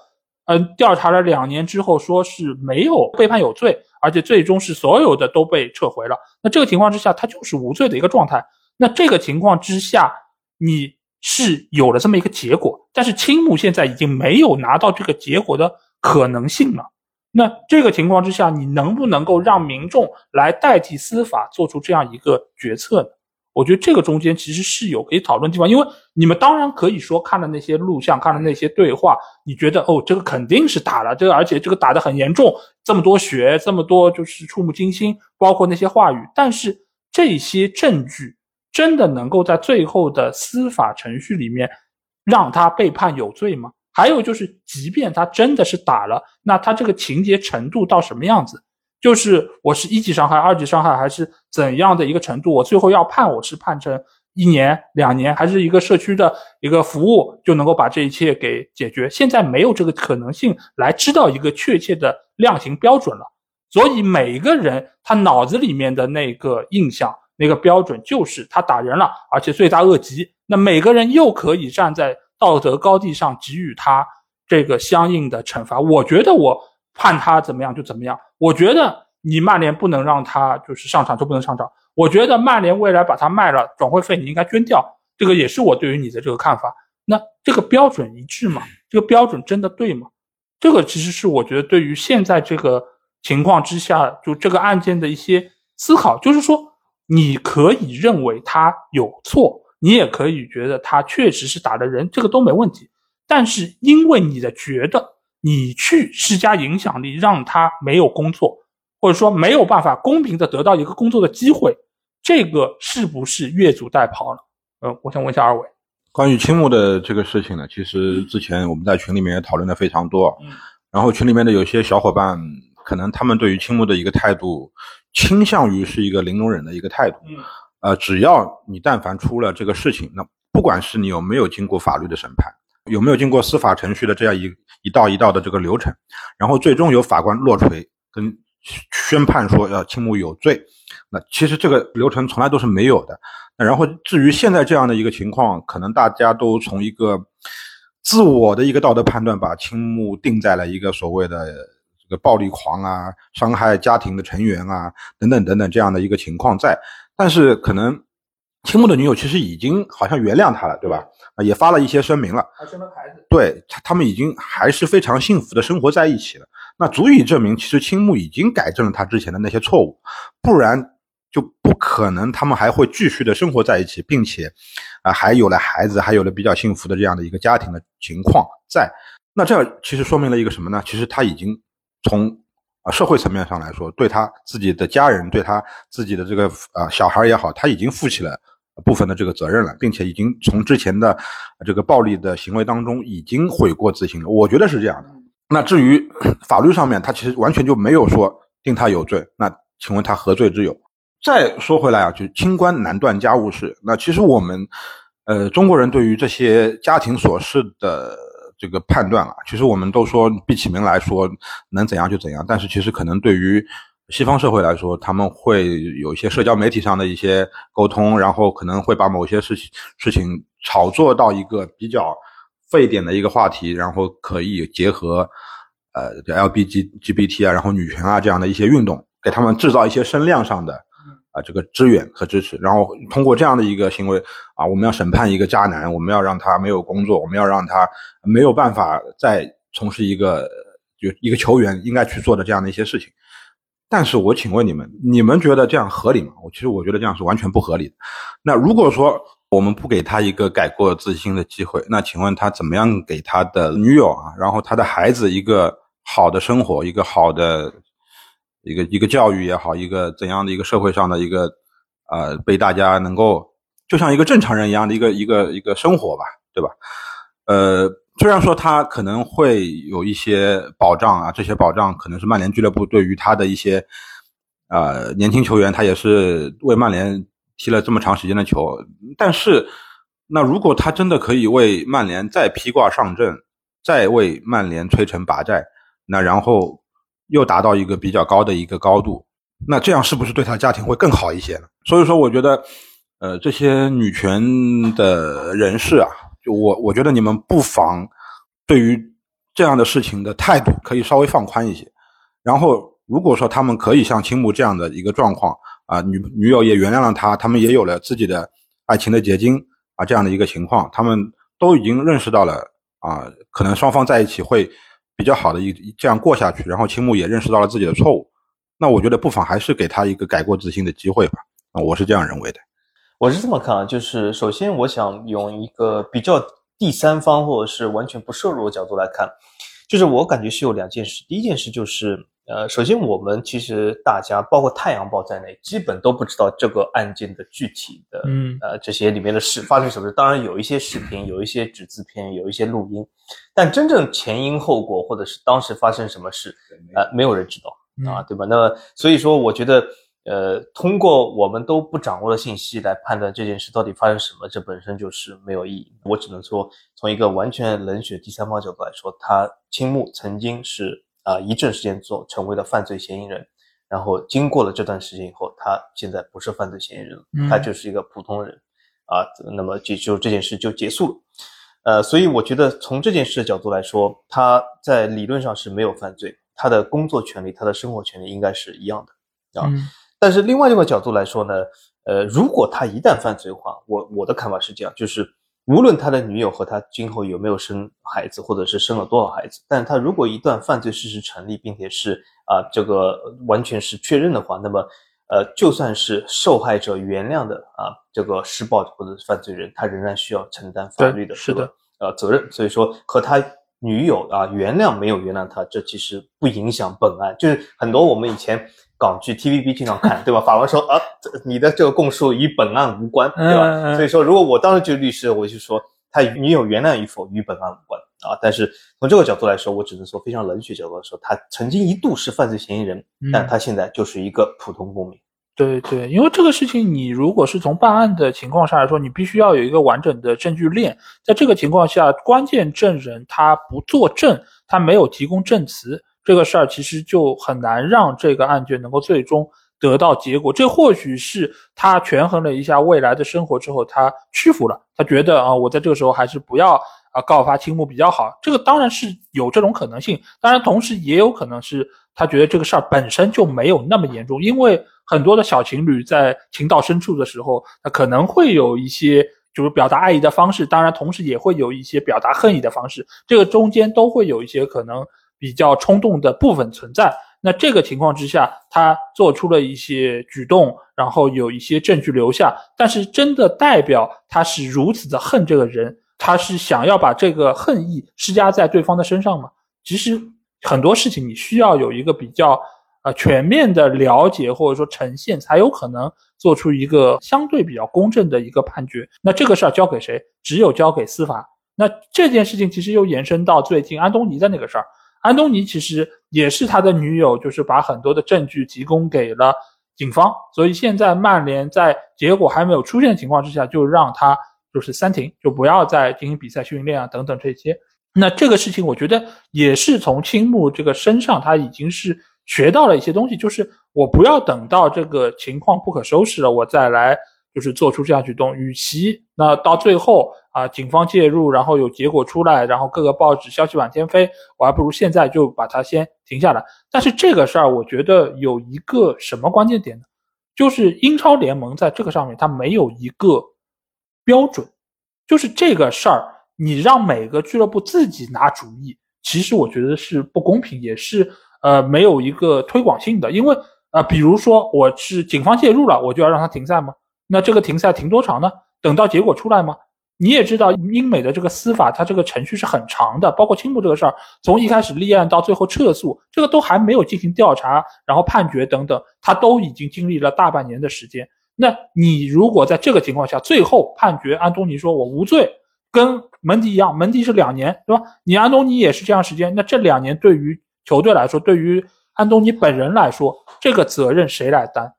嗯，调查了两年之后，说是没有被判有罪，而且最终是所有的都被撤回了。那这个情况之下，他就是无罪的一个状态。那这个情况之下，你是有了这么一个结果，但是青木现在已经没有拿到这个结果的可能性了。那这个情况之下，你能不能够让民众来代替司法做出这样一个决策呢？我觉得这个中间其实是有可以讨论地方，因为你们当然可以说看了那些录像，看了那些对话，你觉得哦，这个肯定是打了，这个而且这个打得很严重，这么多血，这么多就是触目惊心，包括那些话语，但是这些证据真的能够在最后的司法程序里面让他被判有罪吗？还有就是，即便他真的是打了，那他这个情节程度到什么样子？就是我是一级伤害、二级伤害，还是怎样的一个程度？我最后要判，我是判成一年、两年，还是一个社区的一个服务就能够把这一切给解决？现在没有这个可能性来知道一个确切的量刑标准了，所以每一个人他脑子里面的那个印象、那个标准就是他打人了，而且罪大恶极。那每个人又可以站在道德高地上给予他这个相应的惩罚。我觉得我判他怎么样就怎么样。我觉得你曼联不能让他就是上场就不能上场。我觉得曼联未来把他卖了，转会费你应该捐掉。这个也是我对于你的这个看法。那这个标准一致吗？这个标准真的对吗？这个其实是我觉得对于现在这个情况之下，就这个案件的一些思考，就是说你可以认为他有错。你也可以觉得他确实是打了人，这个都没问题。但是因为你的觉得，你去施加影响力，让他没有工作，或者说没有办法公平的得到一个工作的机会，这个是不是越俎代庖了？呃，我想问一下二位。关于青木的这个事情呢，其实之前我们在群里面也讨论的非常多。嗯，然后群里面的有些小伙伴，可能他们对于青木的一个态度，倾向于是一个零容忍的一个态度。嗯呃，只要你但凡出了这个事情，那不管是你有没有经过法律的审判，有没有经过司法程序的这样一一道一道的这个流程，然后最终由法官落锤跟宣判说要青木有罪，那其实这个流程从来都是没有的。那然后至于现在这样的一个情况，可能大家都从一个自我的一个道德判断，把青木定在了一个所谓的这个暴力狂啊、伤害家庭的成员啊等等等等这样的一个情况在。但是可能青木的女友其实已经好像原谅他了，对吧？啊，也发了一些声明了。还生了孩子。对他，他们已经还是非常幸福的生活在一起了。那足以证明，其实青木已经改正了他之前的那些错误，不然就不可能他们还会继续的生活在一起，并且啊还有了孩子，还有了比较幸福的这样的一个家庭的情况在。那这其实说明了一个什么呢？其实他已经从啊社会层面上来说，对他自己的家人，对他自己的这个啊小孩也好，他已经负起了部分的这个责任了，并且已经从之前的这个暴力的行为当中已经悔过自新了。我觉得是这样的。那至于 法律上面，他其实完全就没有说定他有罪。那请问他何罪之有？再说回来啊，就是清官难断家务事。那其实我们，呃，中国人对于这些家庭琐事的这个判断啊，其实我们都说闭起门来说能怎样就怎样。但是其实可能对于西方社会来说，他们会有一些社交媒体上的一些沟通，然后可能会把某些事情事情炒作到一个比较沸点的一个话题，然后可以结合呃 LGBT 啊，然后女权啊这样的一些运动，给他们制造一些声量上的啊这个支援和支持，然后通过这样的一个行为啊，我们要审判一个渣男，我们要让他没有工作，我们要让他没有办法再从事一个就一个球员应该去做的这样的一些事情。但是我请问你们，你们觉得这样合理吗？我其实我觉得这样是完全不合理的。那如果说我们不给他一个改过自新的机会，那请问他怎么样给他的女友啊，然后他的孩子一个好的生活，一个好的一个一个教育也好，一个怎样的一个社会上的一个呃被大家能够就像一个正常人一样的一个一个一个生活吧，对吧？呃。虽然说他可能会有一些保障啊，这些保障可能是曼联俱乐部对于他的一些呃年轻球员，他也是为曼联踢了这么长时间的球。但是，那如果他真的可以为曼联再披挂上阵，再为曼联摧城拔寨，那然后又达到一个比较高的一个高度，那这样是不是对他家庭会更好一些呢？所以说，我觉得，呃，这些女权的人士啊。我我觉得你们不妨对于这样的事情的态度可以稍微放宽一些。然后，如果说他们可以像青木这样的一个状况啊，女女友也原谅了他，他们也有了自己的爱情的结晶啊，这样的一个情况，他们都已经认识到了啊，可能双方在一起会比较好的一这样过下去。然后青木也认识到了自己的错误，那我觉得不妨还是给他一个改过自新的机会吧。啊，我是这样认为的。我是这么看啊，就是首先我想用一个比较第三方或者是完全不涉入的角度来看，就是我感觉是有两件事。第一件事就是，呃，首先我们其实大家包括《太阳报》在内，基本都不知道这个案件的具体的，嗯，呃，这些里面的事发生什么事。当然有一些视频，有一些纸字片，有一些录音，但真正前因后果或者是当时发生什么事，呃，没有人知道啊，对吧？那么所以说，我觉得。呃，通过我们都不掌握的信息来判断这件事到底发生什么，这本身就是没有意义。我只能说，从一个完全冷血第三方角度来说，他青木曾经是啊一阵时间做成为了犯罪嫌疑人，然后经过了这段时间以后，他现在不是犯罪嫌疑人了，他就是一个普通人啊。那么就就这件事就结束了。呃，所以我觉得从这件事的角度来说，他在理论上是没有犯罪，他的工作权利、他的生活权利应该是一样的啊。但是另外一个角度来说呢，呃，如果他一旦犯罪的话，我我的看法是这样，就是无论他的女友和他今后有没有生孩子，或者是生了多少孩子，但他如果一段犯罪事实成立，并且是啊这个完全是确认的话，那么呃就算是受害者原谅的啊这个施暴者或者是犯罪人，他仍然需要承担法律的是的呃责任。所以说和他女友啊原谅没有原谅他，这其实不影响本案，就是很多我们以前。港剧 TVB 经常看，对吧？法官说啊，你的这个供述与本案无关，对吧？所以说，如果我当时就是律师，我就说他女友原谅与否与本案无关啊。但是从这个角度来说，我只能说非常冷血角度来说，他曾经一度是犯罪嫌疑人，但他现在就是一个普通公民。对对，因为这个事情，你如果是从办案的情况上来说，你必须要有一个完整的证据链。在这个情况下，关键证人他不作证，他没有提供证词。这个事儿其实就很难让这个案件能够最终得到结果。这或许是他权衡了一下未来的生活之后，他屈服了。他觉得啊，我在这个时候还是不要啊告发青木比较好。这个当然是有这种可能性。当然，同时也有可能是他觉得这个事儿本身就没有那么严重。因为很多的小情侣在情到深处的时候，他可能会有一些就是表达爱意的方式，当然同时也会有一些表达恨意的方式。这个中间都会有一些可能。比较冲动的部分存在，那这个情况之下，他做出了一些举动，然后有一些证据留下，但是真的代表他是如此的恨这个人，他是想要把这个恨意施加在对方的身上吗？其实很多事情你需要有一个比较呃全面的了解或者说呈现，才有可能做出一个相对比较公正的一个判决。那这个事儿交给谁？只有交给司法。那这件事情其实又延伸到最近安东尼的那个事儿。安东尼其实也是他的女友，就是把很多的证据提供给了警方，所以现在曼联在结果还没有出现情况之下，就让他就是三停，就不要再进行比赛训练啊等等这些。那这个事情，我觉得也是从青木这个身上，他已经是学到了一些东西，就是我不要等到这个情况不可收拾了，我再来就是做出这样举动。与其那到最后啊，警方介入，然后有结果出来，然后各个报纸消息满天飞，我还不如现在就把它先停下来。但是这个事儿，我觉得有一个什么关键点呢？就是英超联盟在这个上面，它没有一个标准，就是这个事儿。你让每个俱乐部自己拿主意，其实我觉得是不公平，也是呃没有一个推广性的。因为呃，比如说我是警方介入了，我就要让他停赛吗？那这个停赛停多长呢？等到结果出来吗？你也知道，英美的这个司法，它这个程序是很长的，包括青木这个事儿，从一开始立案到最后撤诉，这个都还没有进行调查，然后判决等等，他都已经经历了大半年的时间。那你如果在这个情况下，最后判决安东尼说我无罪。跟门迪一样，门迪是两年，对吧？你安东尼也是这样时间，那这两年对于球队来说，对于安东尼本人来说，这个责任谁来担？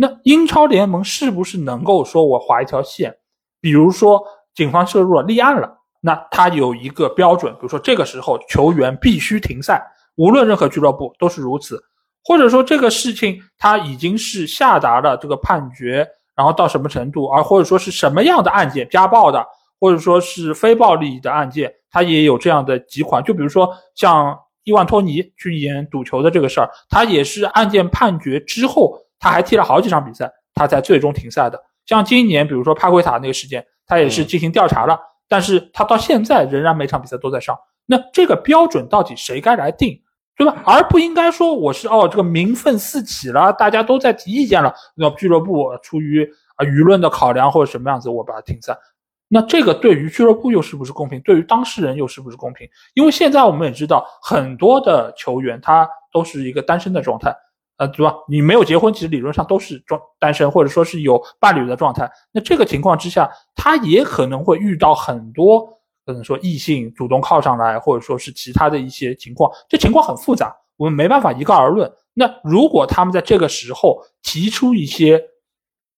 那英超联盟是不是能够说我划一条线？比如说警方涉入了立案了，那他有一个标准，比如说这个时候球员必须停赛，无论任何俱乐部都是如此，或者说这个事情他已经是下达了这个判决，然后到什么程度，而或者说是什么样的案件，家暴的。或者说是非暴力的案件，他也有这样的几款。就比如说像伊万托尼去演赌球的这个事儿，他也是案件判决之后，他还踢了好几场比赛，他才最终停赛的。像今年，比如说帕奎塔那个事件，他也是进行调查了，但是他到现在仍然每场比赛都在上。那这个标准到底谁该来定，对吧？而不应该说我是哦，这个民愤四起了，大家都在提意见了，那俱乐部出于啊舆论的考量或者什么样子，我把它停赛。那这个对于俱乐部又是不是公平？对于当事人又是不是公平？因为现在我们也知道，很多的球员他都是一个单身的状态，呃，对吧？你没有结婚，其实理论上都是状单身，或者说是有伴侣的状态。那这个情况之下，他也可能会遇到很多可能说异性主动靠上来，或者说是其他的一些情况，这情况很复杂，我们没办法一概而论。那如果他们在这个时候提出一些，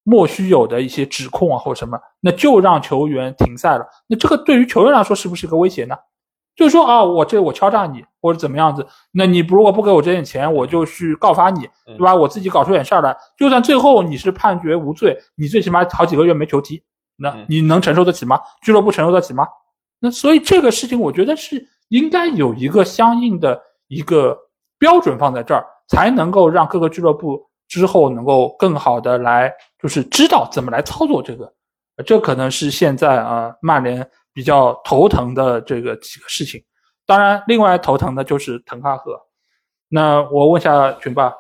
莫须有的一些指控啊，或者什么，那就让球员停赛了。那这个对于球员来说是不是一个威胁呢？就是说啊，我这我敲诈你或者怎么样子，那你如果不给我这点钱，我就去告发你，对吧？我自己搞出点事儿来，就算最后你是判决无罪，你最起码好几个月没球踢，那你能承受得起吗？俱乐部承受得起吗？那所以这个事情，我觉得是应该有一个相应的一个标准放在这儿，才能够让各个俱乐部。之后能够更好的来，就是知道怎么来操作这个，这可能是现在啊曼联比较头疼的这个几个事情。当然，另外头疼的就是滕哈赫。那我问下群霸，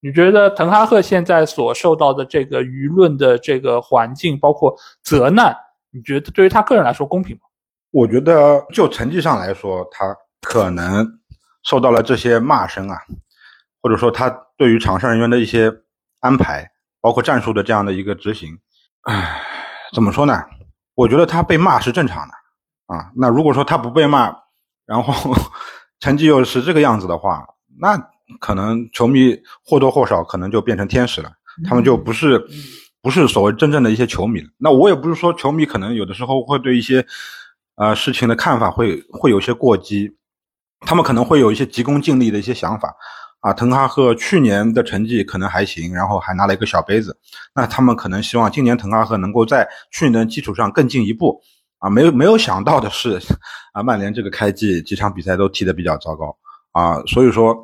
你觉得滕哈赫现在所受到的这个舆论的这个环境，包括责难，你觉得对于他个人来说公平吗？我觉得就成绩上来说，他可能受到了这些骂声啊。或者说他对于场上人员的一些安排，包括战术的这样的一个执行，唉，怎么说呢？我觉得他被骂是正常的啊。那如果说他不被骂，然后 成绩又是这个样子的话，那可能球迷或多或少可能就变成天使了，他们就不是不是所谓真正的一些球迷了。那我也不是说球迷可能有的时候会对一些呃事情的看法会会有些过激，他们可能会有一些急功近利的一些想法。啊，滕哈赫去年的成绩可能还行，然后还拿了一个小杯子。那他们可能希望今年滕哈赫能够在去年的基础上更进一步。啊，没有没有想到的是，啊，曼联这个开季几场比赛都踢得比较糟糕。啊，所以说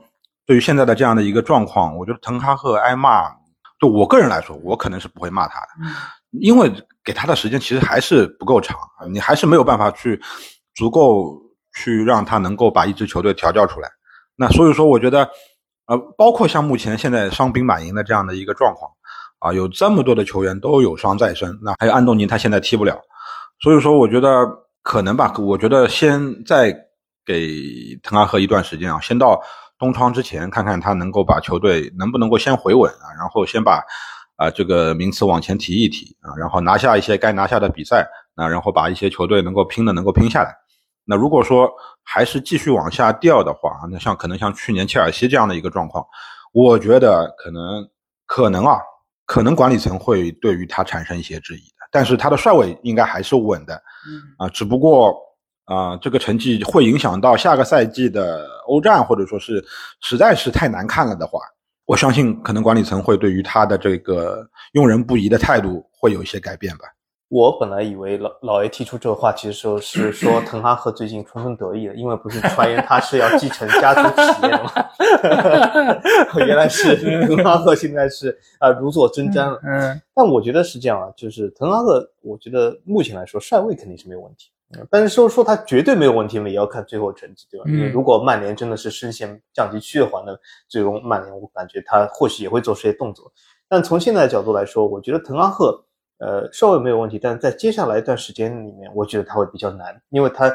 对于现在的这样的一个状况，我觉得滕哈赫挨骂，对我个人来说，我可能是不会骂他的，因为给他的时间其实还是不够长，你还是没有办法去足够去让他能够把一支球队调教出来。那所以说，我觉得。呃，包括像目前现在伤兵满营的这样的一个状况，啊，有这么多的球员都有伤在身，那还有安东尼他现在踢不了，所以说我觉得可能吧，我觉得先再给滕哈赫一段时间啊，先到冬窗之前看看他能够把球队能不能够先回稳啊，然后先把啊这个名次往前提一提啊，然后拿下一些该拿下的比赛啊，然后把一些球队能够拼的能够拼下来。那如果说还是继续往下掉的话，那像可能像去年切尔西这样的一个状况，我觉得可能可能啊，可能管理层会对于他产生一些质疑的。但是他的帅位应该还是稳的，啊，只不过啊，这个成绩会影响到下个赛季的欧战，或者说是实在是太难看了的话，我相信可能管理层会对于他的这个用人不疑的态度会有一些改变吧。我本来以为老老爷提出这个话题的时候是 说滕哈赫最近春风得意了，因为不是传言他是要继承家族企业吗？原来是滕哈赫现在是啊如坐针毡了。嗯，但我觉得是这样啊，就是滕哈赫，我觉得目前来说帅位肯定是没有问题，但是说说他绝对没有问题嘛，也要看最后成绩，对吧？因为如果曼联真的是深陷降级区的话，那最终曼联我感觉他或许也会做出些动作。但从现在的角度来说，我觉得滕哈赫。呃，稍微没有问题，但是在接下来一段时间里面，我觉得他会比较难，因为他，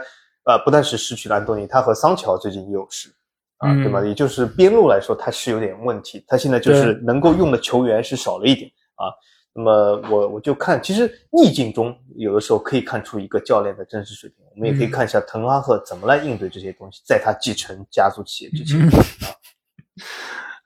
呃，不但是失去了安东尼，他和桑乔最近也有事，啊，对吧？也就是边路来说，他是有点问题，他现在就是能够用的球员是少了一点啊。那么我我就看，其实逆境中有的时候可以看出一个教练的真实水平，我们也可以看一下滕哈赫怎么来应对这些东西，在他继承家族企业之前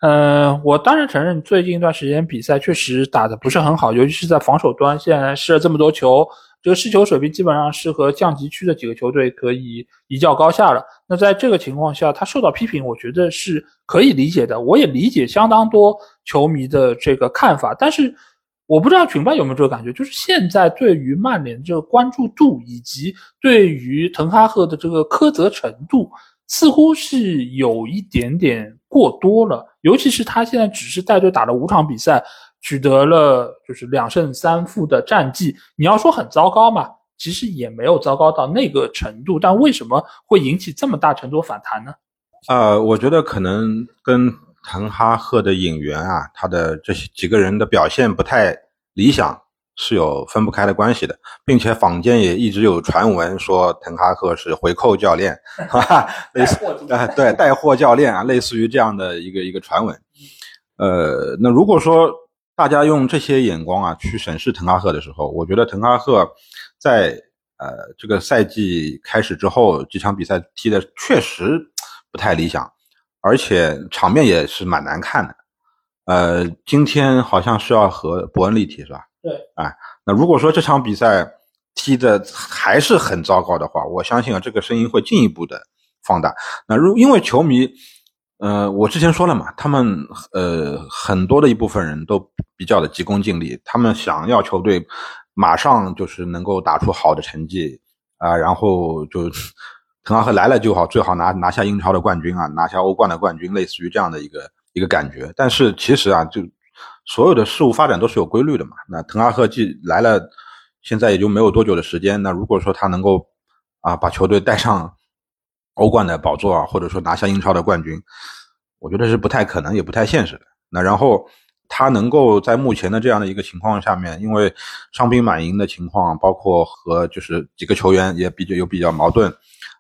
嗯，我当然承认，最近一段时间比赛确实打得不是很好，尤其是在防守端，现在失了这么多球，这个失球水平基本上是和降级区的几个球队可以一较高下了。那在这个情况下，他受到批评，我觉得是可以理解的。我也理解相当多球迷的这个看法，但是我不知道群办有没有这个感觉，就是现在对于曼联这个关注度以及对于滕哈赫的这个苛责程度。似乎是有一点点过多了，尤其是他现在只是带队打了五场比赛，取得了就是两胜三负的战绩。你要说很糟糕嘛，其实也没有糟糕到那个程度。但为什么会引起这么大程度反弹呢？呃，我觉得可能跟滕哈赫的引援啊，他的这几个人的表现不太理想。是有分不开的关系的，并且坊间也一直有传闻说滕哈赫是回扣教练，哈哈，类似啊，对，带货教练啊，类似于这样的一个一个传闻。呃，那如果说大家用这些眼光啊去审视滕哈赫的时候，我觉得滕哈赫在呃这个赛季开始之后几场比赛踢的确实不太理想，而且场面也是蛮难看的。呃，今天好像是要和伯恩利踢是吧？对，哎，那如果说这场比赛踢的还是很糟糕的话，我相信啊，这个声音会进一步的放大。那如因为球迷，呃，我之前说了嘛，他们呃很多的一部分人都比较的急功近利，他们想要球队马上就是能够打出好的成绩啊，然后就滕哈赫来了就好，最好拿拿下英超的冠军啊，拿下欧冠的冠军，类似于这样的一个一个感觉。但是其实啊，就。所有的事物发展都是有规律的嘛。那滕哈赫既来了，现在也就没有多久的时间。那如果说他能够啊把球队带上欧冠的宝座啊，或者说拿下英超的冠军，我觉得是不太可能，也不太现实的。那然后他能够在目前的这样的一个情况下面，因为伤兵满营的情况，包括和就是几个球员也比较有比较矛盾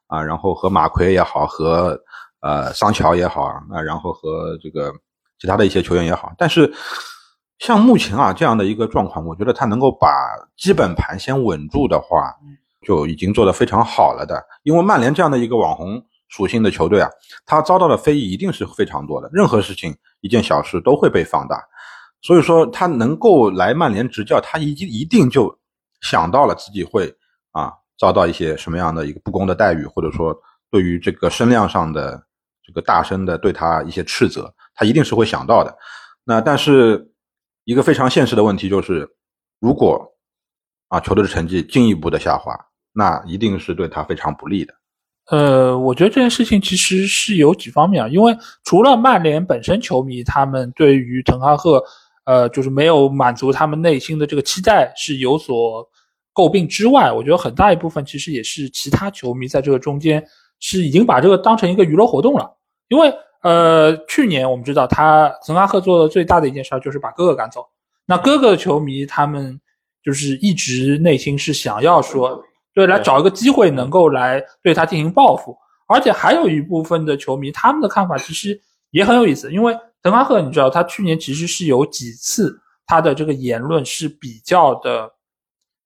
啊，然后和马奎也好，和呃桑乔也好啊，然后和这个其他的一些球员也好，但是。像目前啊这样的一个状况，我觉得他能够把基本盘先稳住的话，就已经做得非常好了的。因为曼联这样的一个网红属性的球队啊，他遭到的非议一定是非常多的，任何事情一件小事都会被放大。所以说他能够来曼联执教，他已经一定就想到了自己会啊遭到一些什么样的一个不公的待遇，或者说对于这个声量上的这个大声的对他一些斥责，他一定是会想到的。那但是。一个非常现实的问题就是，如果啊球队的成绩进一步的下滑，那一定是对他非常不利的。呃，我觉得这件事情其实是有几方面啊，因为除了曼联本身球迷他们对于滕哈赫，呃，就是没有满足他们内心的这个期待是有所诟病之外，我觉得很大一部分其实也是其他球迷在这个中间是已经把这个当成一个娱乐活动了，因为。呃，去年我们知道他滕哈赫做的最大的一件事就是把哥哥赶走。那哥哥的球迷他们就是一直内心是想要说，对，来找一个机会能够来对他进行报复。而且还有一部分的球迷他们的看法其实也很有意思，因为滕哈赫你知道他去年其实是有几次他的这个言论是比较的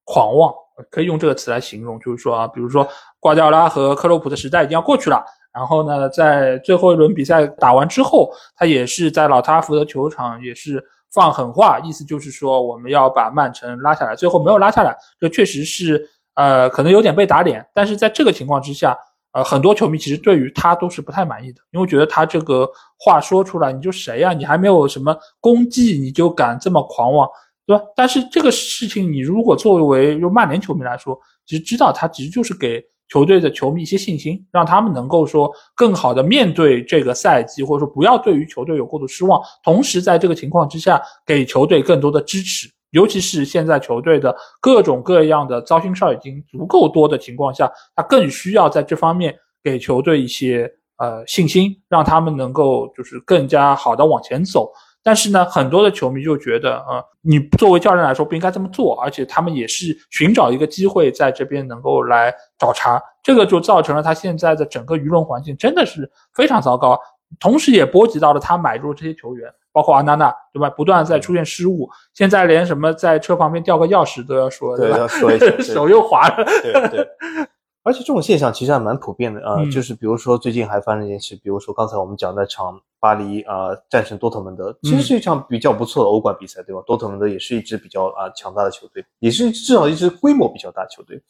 狂妄，可以用这个词来形容，就是说啊，比如说瓜迪奥拉和克洛普的时代已经要过去了。然后呢，在最后一轮比赛打完之后，他也是在老特拉福德球场也是放狠话，意思就是说我们要把曼城拉下来。最后没有拉下来，这确实是呃可能有点被打脸。但是在这个情况之下，呃，很多球迷其实对于他都是不太满意的，因为觉得他这个话说出来，你就谁呀？你还没有什么功绩，你就敢这么狂妄，对吧？但是这个事情，你如果作为就曼联球迷来说，其实知道他其实就是给。球队的球迷一些信心，让他们能够说更好的面对这个赛季，或者说不要对于球队有过度失望。同时，在这个情况之下，给球队更多的支持，尤其是现在球队的各种各样的糟心事儿已经足够多的情况下，他更需要在这方面给球队一些呃信心，让他们能够就是更加好的往前走。但是呢，很多的球迷就觉得，呃，你作为教练来说不应该这么做，而且他们也是寻找一个机会在这边能够来找茬，这个就造成了他现在的整个舆论环境真的是非常糟糕，同时也波及到了他买入这些球员，包括阿纳纳，对吧？不断在出现失误，现在连什么在车旁边掉个钥匙都要说，对，要说一下，手又滑了，对对。而且这种现象其实还蛮普遍的啊，就是比如说最近还发生一件事，比如说刚才我们讲那场巴黎啊战胜多特蒙德，其实是一场比较不错的欧冠比赛，对吧？多特蒙德也是一支比较啊强大的球队，也是至少一支规模比较大的球队。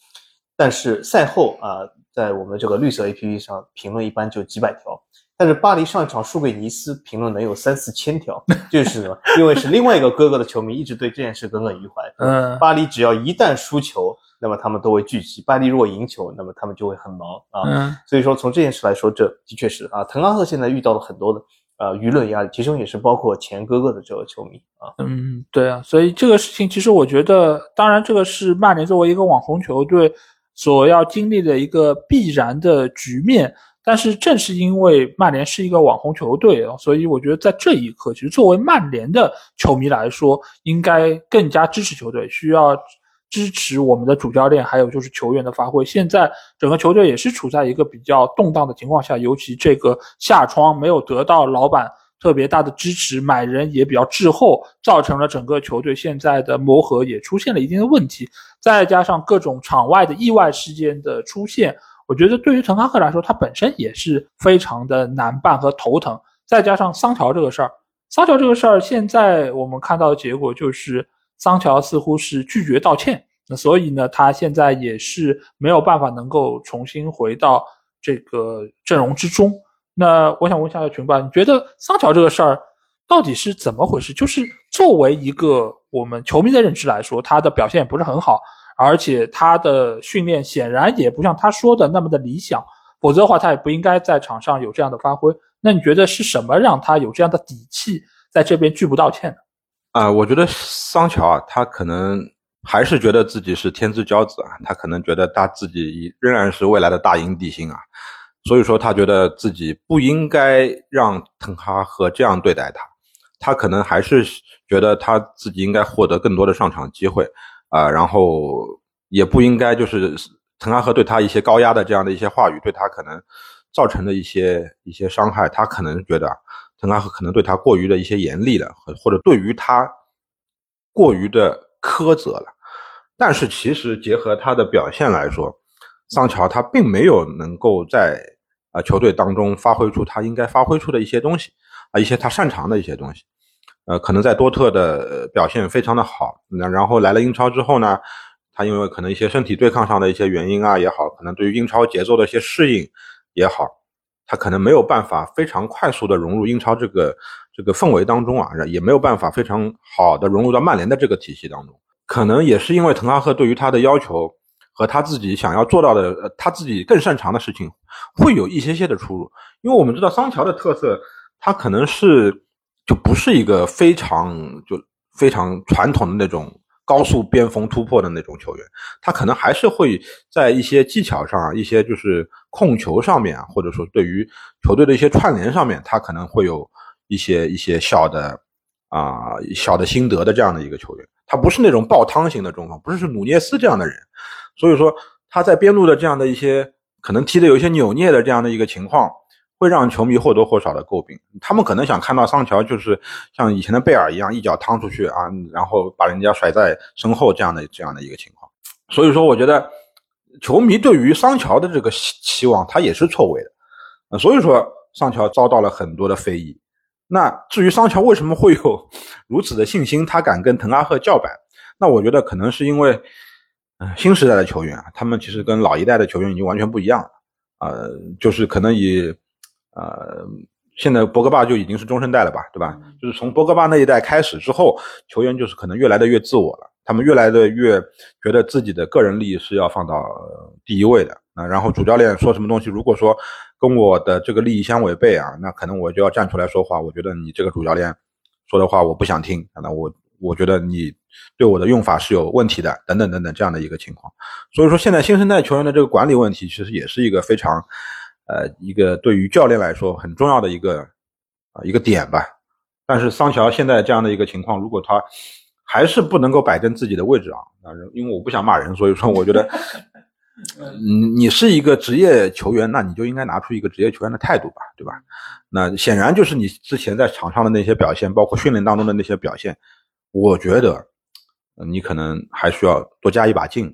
但是赛后啊，在我们这个绿色 A P P 上评论一般就几百条，但是巴黎上一场输给尼斯，评论能有三四千条，就是什么？因为是另外一个哥哥的球迷一直对这件事耿耿于怀。嗯，巴黎只要一旦输球。那么他们都会聚集，巴黎如果赢球，那么他们就会很忙啊。所以说从这件事来说，这的确是啊。滕哈赫现在遇到了很多的呃舆论压力，其中也是包括前哥哥的这个球迷啊。嗯，对啊。所以这个事情其实我觉得，当然这个是曼联作为一个网红球队所要经历的一个必然的局面。但是正是因为曼联是一个网红球队啊，所以我觉得在这一刻，其实作为曼联的球迷来说，应该更加支持球队，需要。支持我们的主教练，还有就是球员的发挥。现在整个球队也是处在一个比较动荡的情况下，尤其这个夏窗没有得到老板特别大的支持，买人也比较滞后，造成了整个球队现在的磨合也出现了一定的问题。再加上各种场外的意外事件的出现，我觉得对于滕哈赫来说，他本身也是非常的难办和头疼。再加上桑乔这个事儿，桑乔这个事儿，现在我们看到的结果就是。桑乔似乎是拒绝道歉，那所以呢，他现在也是没有办法能够重新回到这个阵容之中。那我想问一下群吧，你觉得桑乔这个事儿到底是怎么回事？就是作为一个我们球迷的认知来说，他的表现也不是很好，而且他的训练显然也不像他说的那么的理想，否则的话他也不应该在场上有这样的发挥。那你觉得是什么让他有这样的底气在这边拒不道歉呢？啊，我觉得桑乔啊，他可能还是觉得自己是天之骄子啊，他可能觉得他自己仍然是未来的大英帝星啊，所以说他觉得自己不应该让滕哈赫这样对待他，他可能还是觉得他自己应该获得更多的上场机会啊，然后也不应该就是滕哈赫对他一些高压的这样的一些话语，对他可能造成的一些一些伤害，他可能觉得。滕哈赫可能对他过于的一些严厉了，或者对于他过于的苛责了，但是其实结合他的表现来说，桑乔他并没有能够在啊球队当中发挥出他应该发挥出的一些东西啊一些他擅长的一些东西，呃，可能在多特的表现非常的好，那然后来了英超之后呢，他因为可能一些身体对抗上的一些原因啊也好，可能对于英超节奏的一些适应也好。他可能没有办法非常快速的融入英超这个这个氛围当中啊，也没有办法非常好的融入到曼联的这个体系当中。可能也是因为滕哈赫对于他的要求和他自己想要做到的，呃，他自己更擅长的事情，会有一些些的出入。因为我们知道桑乔的特色，他可能是就不是一个非常就非常传统的那种。高速边锋突破的那种球员，他可能还是会在一些技巧上、一些就是控球上面，或者说对于球队的一些串联上面，他可能会有一些一些小的啊小的心得的这样的一个球员。他不是那种爆汤型的中锋，不是是努涅斯这样的人，所以说他在边路的这样的一些可能踢的有一些扭捏的这样的一个情况。会让球迷或多或少的诟病，他们可能想看到桑乔就是像以前的贝尔一样一脚趟出去啊，然后把人家甩在身后这样的这样的一个情况。所以说，我觉得球迷对于桑乔的这个期期望，他也是错位的。呃所以说，桑乔遭到了很多的非议。那至于桑乔为什么会有 如此的信心，他敢跟滕哈赫叫板？那我觉得可能是因为，呃，新时代的球员啊，他们其实跟老一代的球员已经完全不一样了。呃，就是可能以，呃，现在博格巴就已经是中生代了吧，对吧？就是从博格巴那一代开始之后，球员就是可能越来的越自我了，他们越来的越觉得自己的个人利益是要放到、第一位的啊。然后主教练说什么东西，如果说跟我的这个利益相违背啊，那可能我就要站出来说话。我觉得你这个主教练说的话我不想听，那我我觉得你对我的用法是有问题的，等等等等这样的一个情况。所以说，现在新生代球员的这个管理问题，其实也是一个非常，呃，一个对于教练来说很重要的一个啊、一个点吧。但是桑乔现在这样的一个情况，如果他还是不能够摆正自己的位置啊，啊因为我不想骂人，所以说我觉得，嗯你是一个职业球员，那你就应该拿出一个职业球员的态度吧，对吧？那显然就是你之前在场上的那些表现，包括训练当中的那些表现，我觉得呃你可能还需要多加一把劲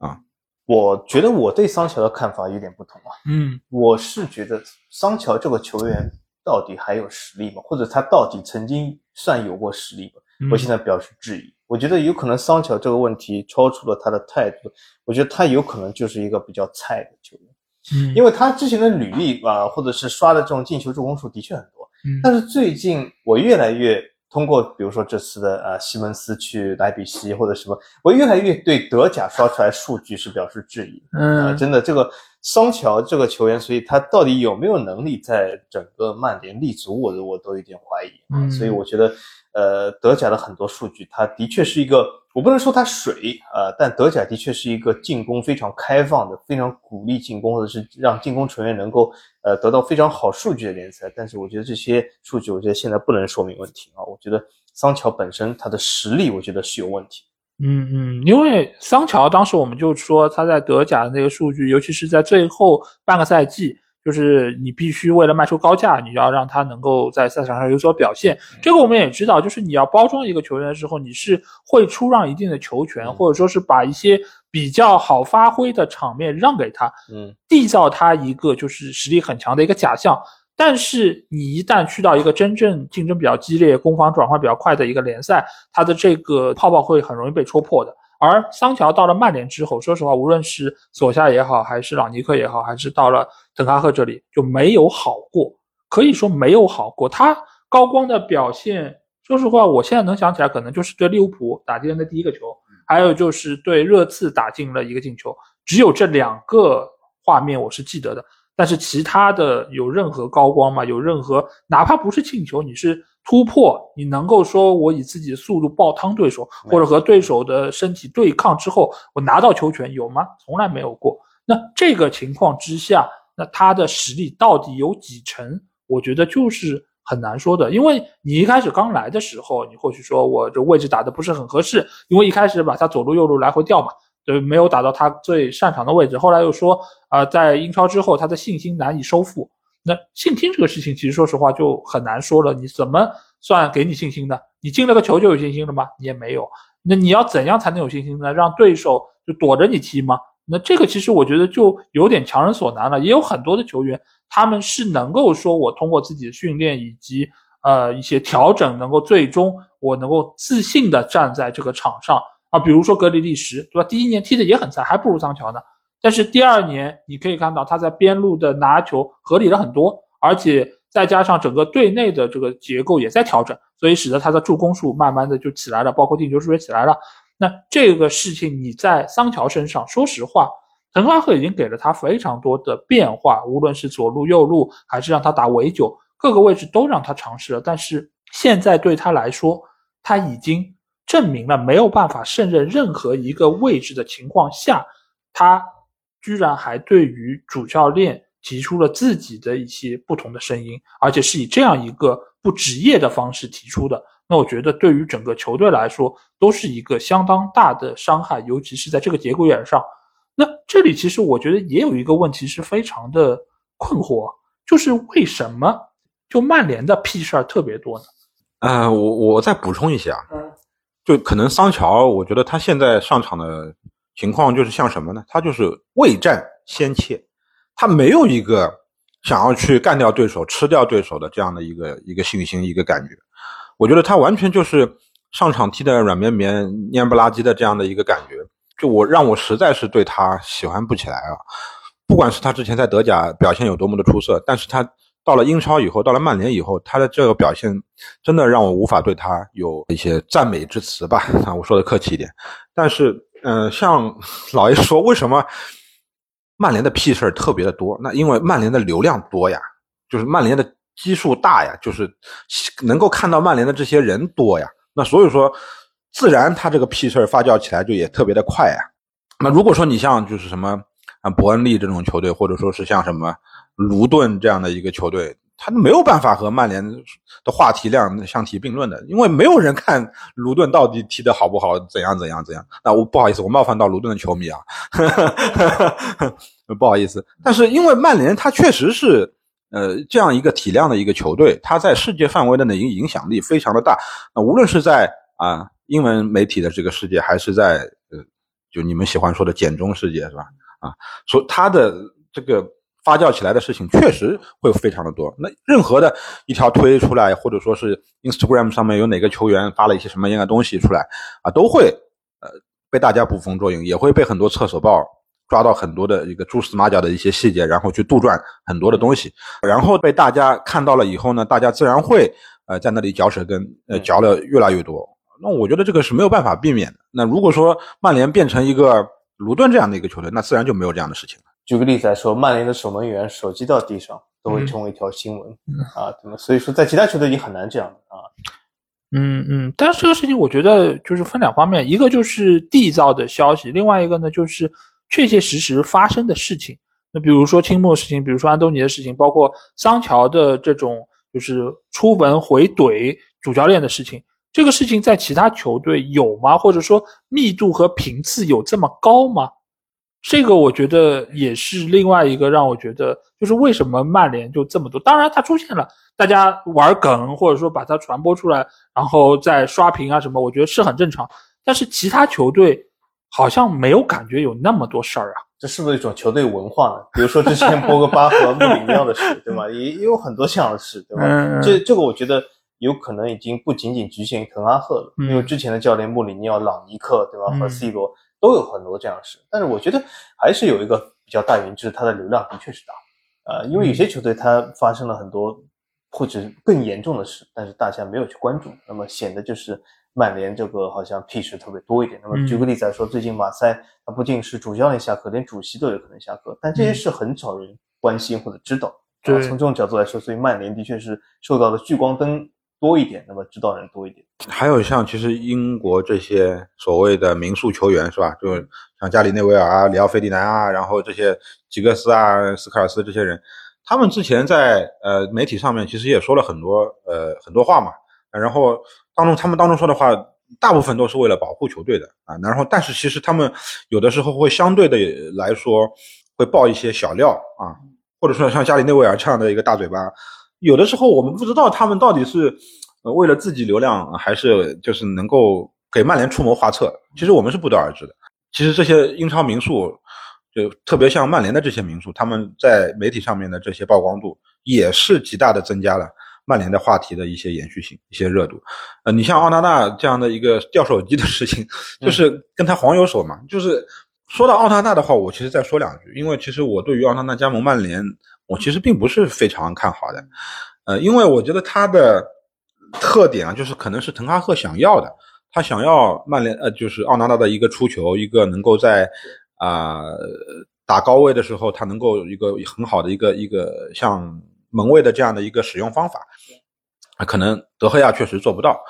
啊。我觉得我对桑乔的看法有点不同啊。嗯我是觉得桑乔这个球员到底还有实力吗？或者他到底曾经算有过实力吗？嗯我现在表示质疑。我觉得有可能桑乔这个问题超出了他的态度，我觉得他有可能就是一个比较菜的球员，嗯，因为他之前的履历啊、或者是刷的这种进球助攻数的确很多，嗯但是最近我越来越通过，比如说这次的呃西蒙斯去莱比锡或者什么，我越来越对德甲刷出来数据是表示质疑嗯真的，这个桑乔这个球员，所以他到底有没有能力在整个曼联立足，我都我都有点怀疑啊。嗯所以我觉得，呃，德甲的很多数据，它的确是一个，我不能说它水、呃但德甲的确是一个进攻非常开放的、非常鼓励进攻，或者是让进攻球员能够呃得到非常好数据的联赛。但是我觉得这些数据，我觉得现在不能说明问题啊。我觉得桑乔本身他的实力，我觉得是有问题。嗯嗯，因为桑乔当时我们就说他在德甲的那个数据，尤其是在最后半个赛季，就是你必须为了卖出高价，你要让他能够在赛场上有所表现。这个我们也知道，就是你要包装一个球员的时候，你是会出让一定的球权，嗯或者说是把一些比较好发挥的场面让给他，嗯缔造他一个就是实力很强的一个假象。但是你一旦去到一个真正竞争比较激烈、攻防转换比较快的一个联赛，他的这个泡泡会很容易被戳破的。而桑乔到了曼联之后，说实话，无论是索夏也好，还是朗尼克也好，还是到了滕哈赫这里，就没有好过，可以说没有好过。他高光的表现，说实话，我现在能想起来，可能就是对利物浦打进的第一个球，还有就是对热刺打进了一个进球，只有这两个画面我是记得的。但是其他的有任何高光吗？有任何哪怕不是进球，你是突破，你能够说我以自己的速度爆汤对手，或者和对手的身体对抗之后，我拿到球权有吗？从来没有过。那这个情况之下，那他的实力到底有几成？我觉得就是很难说的，因为你一开始刚来的时候，你或许说我这位置打的不是很合适，因为一开始把他左路右路来回调嘛，对，没有打到他最擅长的位置。后来又说，啊、在英超之后，他的信心难以收复。那信心这个事情，其实说实话就很难说了。你怎么算给你信心的？你进了个球就有信心了吗？你也没有。那你要怎样才能有信心呢？让对手就躲着你踢吗？那这个其实我觉得就有点强人所难了。也有很多的球员，他们是能够说我通过自己的训练以及呃一些调整，能够最终我能够自信的站在这个场上啊。比如说格里利什，对吧？第一年踢的也很菜，还不如桑乔呢。但是第二年你可以看到他在边路的拿球合理了很多，而且再加上整个队内的这个结构也在调整，所以使得他的助攻数慢慢的就起来了，包括进球数也起来了。那这个事情你在桑乔身上，说实话，滕哈赫已经给了他非常多的变化，无论是左路、右路，还是让他打围九，各个位置都让他尝试了。但是现在对他来说，他已经证明了没有办法胜任任何一个位置的情况下，他居然还对于主教练提出了自己的一些不同的声音，而且是以这样一个不职业的方式提出的。那我觉得对于整个球队来说，都是一个相当大的伤害，尤其是在这个节骨眼上。那这里其实我觉得也有一个问题是非常的困惑，就是为什么就曼联的屁事儿特别多呢？呃，我我再补充一下，嗯就可能桑乔，我觉得他现在上场的情况就是像什么呢？他就是未战先怯，他没有一个想要去干掉对手、吃掉对手的这样的一个一个信心、一个感觉。我觉得他完全就是上场踢的软绵绵、蔫不拉几的这样的一个感觉，就我让我实在是对他喜欢不起来啊！不管是他之前在德甲表现有多么的出色，但是他到了英超以后，到了曼联以后，他的这个表现真的让我无法对他有一些赞美之词吧？啊，我说的客气一点。但是，嗯，像 老爷说，为什么曼联的屁事儿特别的多？那因为曼联的流量多呀，就是曼联的。基数大呀，就是能够看到曼联的这些人多呀，那所以说，自然他这个屁事儿发酵起来就也特别的快呀。那如果说你像就是什么啊伯恩利这种球队，或者说是像什么卢顿这样的一个球队，他没有办法和曼联的话题量相提并论的，因为没有人看卢顿到底踢得好不好，怎样怎样怎样。那我不好意思，我冒犯到卢顿的球迷啊，不好意思。但是因为曼联他确实是。呃，这样一个体量的一个球队，它在世界范围内的影影响力非常的大。那无论是在啊英文媒体的这个世界，还是在呃就你们喜欢说的简中世界，是吧？啊，所它的这个发酵起来的事情确实会非常的多。那任何的一条推出来，或者说是 Instagram 上面有哪个球员发了一些什么样的东西出来啊，都会呃被大家捕风捉影，也会被很多厕所报。抓到很多的一个蛛丝马脚的一些细节，然后去杜撰很多的东西，然后被大家看到了以后呢，大家自然会呃在那里嚼舌根，呃嚼了越来越多。那我觉得这个是没有办法避免的。那如果说曼联变成一个卢顿这样的一个球队，那自然就没有这样的事情了。举个例子来说，曼联的守门员手机掉地上都会成为一条新闻啊，那么所以说在其他球队已经很难这样啊。嗯嗯，但是这个事情我觉得就是分两方面，一个就是缔造的消息，另外一个呢就是。确确实实发生的事情，那比如说青木的事情，比如说安东尼的事情，包括桑乔的这种就是出文回怼主教练的事情，这个事情在其他球队有吗？或者说密度和频次有这么高吗？这个我觉得也是另外一个让我觉得，就是为什么曼联就这么多？当然它出现了，大家玩梗或者说把它传播出来，然后再刷屏啊什么，我觉得是很正常。但是其他球队。好像没有感觉有那么多事儿啊，这是不是一种球队文化呢？比如说之前博格巴和穆里尼奥的事，对吧？也也有很多这样的事，对吧？这这个我觉得有可能已经不仅仅局限于滕哈赫了，因为之前的教练穆里尼奥、朗尼克，对吧？和 C 罗都有很多这样的事。但是我觉得还是有一个比较大原因，就是他的流量的确是大，呃，因为有些球队他发生了很多或者更严重的事，但是大家没有去关注，那么显得就是。曼联这个好像屁事特别多一点。那么举个例子来说，最近马赛他不仅是主教练下课，连主席都有可能下课，但这些事很少人关心或者知道。对，从这种角度来说，所以曼联的确是受到的聚光灯多一点，那么知道人多一点。还有像其实英国这些所谓的名宿球员是吧？就像加里内维尔啊、里奥费迪南啊，然后这些吉格斯啊、斯科尔斯这些人，他们之前在呃媒体上面其实也说了很多呃很多话嘛，然后。当中，他们当中说的话，大部分都是为了保护球队的啊。然后，但是其实他们有的时候会相对的来说，会爆一些小料啊，或者说像加里内维尔这样的一个大嘴巴，有的时候我们不知道他们到底是为了自己流量，还是就是能够给曼联出谋划策。其实我们是不得而知的。其实这些英超名宿，就特别像曼联的这些名宿，他们在媒体上面的这些曝光度，也是极大的增加了。曼联的话题的一些延续性、一些热度，呃，你像奥纳纳这样的一个掉手机的事情，就是跟他黄油手嘛。就是说到奥纳纳的话，我其实再说两句，因为其实我对于奥纳纳加盟曼联，我其实并不是非常看好的，呃，因为我觉得他的特点啊，就是可能是滕哈赫想要的，他想要曼联，呃，就是奥纳纳的一个出球，一个能够在啊打高位的时候，他能够一个很好的一个一个像。门卫的这样的一个使用方法，可能德赫亚确实做不到，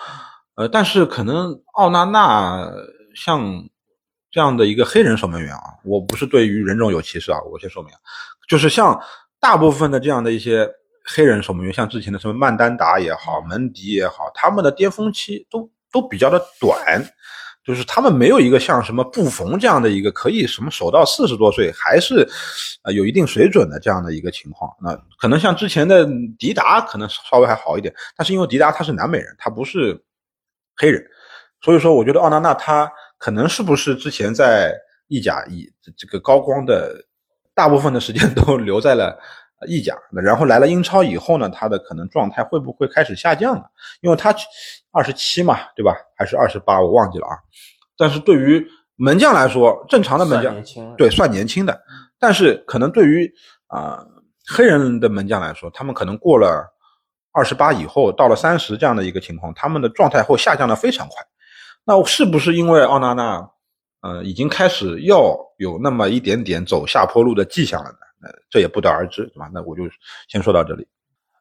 呃，但是可能奥纳纳像这样的一个黑人守门员啊，我不是对于人种有歧视啊，我先说明，就是像大部分的这样的一些黑人守门员，像之前的什么曼丹达也好，门迪也好，他们的巅峰期都都比较的短。就是他们没有一个像什么布冯这样的一个可以什么守到四十多岁还是，呃有一定水准的这样的一个情况。那可能像之前的迪达可能稍微还好一点，但是因为迪达他是南美人，他不是黑人，所以说我觉得奥纳纳他可能是不是之前在意甲以这个高光的大部分的时间都留在了意甲，然后来了英超以后呢，他的可能状态会不会开始下降了？因为他二十七嘛，对吧？还是二十八？我忘记了啊。但是对于门将来说，正常的门将对算年轻的，但是可能对于啊黑人的门将来说，他们可能过了二十八以后，到了三十这样的一个情况，他们的状态会下降的非常快。那是不是因为奥纳纳，呃，已经开始要有那么一点点走下坡路的迹象了呢？呃，这也不得而知，对吧？那我就先说到这里。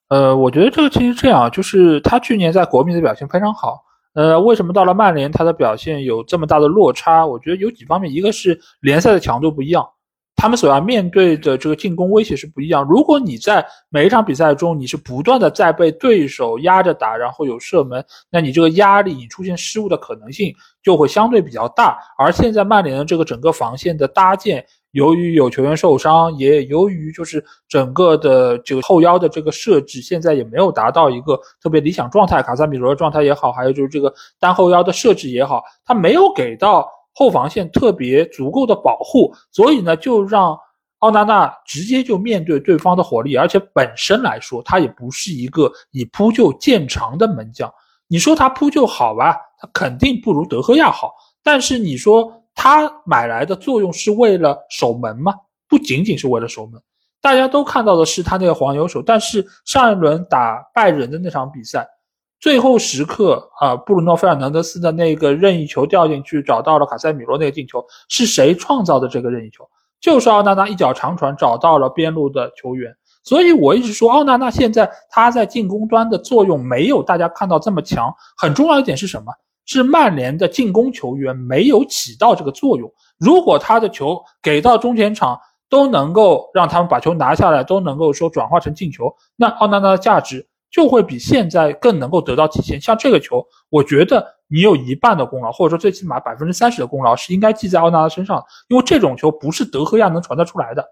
呃，我觉得这个其实这样，就是他去年在国米的表现非常好。呃，为什么到了曼联他的表现有这么大的落差？我觉得有几方面，一个是联赛的强度不一样。他们所要面对的这个进攻威胁是不一样。如果你在每一场比赛中，你是不断的在被对手压着打，然后有射门，那你这个压力，你出现失误的可能性就会相对比较大。而现在曼联的这个整个防线的搭建，由于有球员受伤，也由于就是整个的这个后腰的这个设置，现在也没有达到一个特别理想状态。卡萨米罗的状态也好，还有就是这个单后腰的设置也好，他没有给到。后防线特别足够的保护，所以呢，就让奥纳纳直接就面对对方的火力，而且本身来说，他也不是一个以扑救见长的门将。你说他扑救好吧，他肯定不如德赫亚好。但是你说他买来的作用是为了守门吗？不仅仅是为了守门，大家都看到的是他那个黄油手。但是上一轮打拜仁的那场比赛。最后时刻啊，布鲁诺·费尔南德斯的那个任意球掉进去，找到了卡塞米罗那个进球，是谁创造的这个任意球？就是奥纳纳一脚长传找到了边路的球员。所以我一直说，奥纳纳现在他在进攻端的作用没有大家看到这么强。很重要一点是什么？是曼联的进攻球员没有起到这个作用。如果他的球给到中前场都能够让他们把球拿下来，都能够说转化成进球，那奥纳纳的价值。就会比现在更能够得到体现。像这个球，我觉得你有一半的功劳，或者说最起码百分之三十的功劳是应该记在奥纳纳身上，因为这种球不是德赫亚能传得出来的，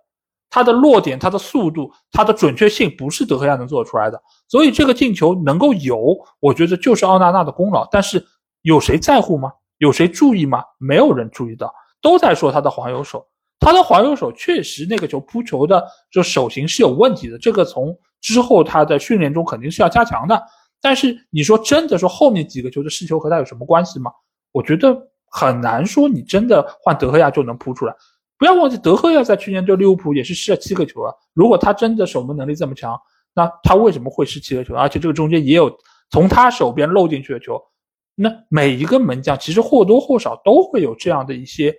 他的落点、他的速度、他的准确性不是德赫亚能做出来的。所以这个进球能够有，我觉得就是奥纳纳的功劳。但是有谁在乎吗？有谁注意吗？没有人注意到，都在说他的黄油手。他的黄油手确实那个球扑球的就手型是有问题的，这个从。之后他在训练中肯定是要加强的，但是你说真的说后面几个球的失球和他有什么关系吗？我觉得很难说你真的换德赫亚就能扑出来。不要忘记德赫亚在去年对利物浦也是失了七个球啊。如果他真的守门能力这么强，那他为什么会失七个球？而且这个中间也有从他手边漏进去的球。那每一个门将其实或多或少都会有这样的一些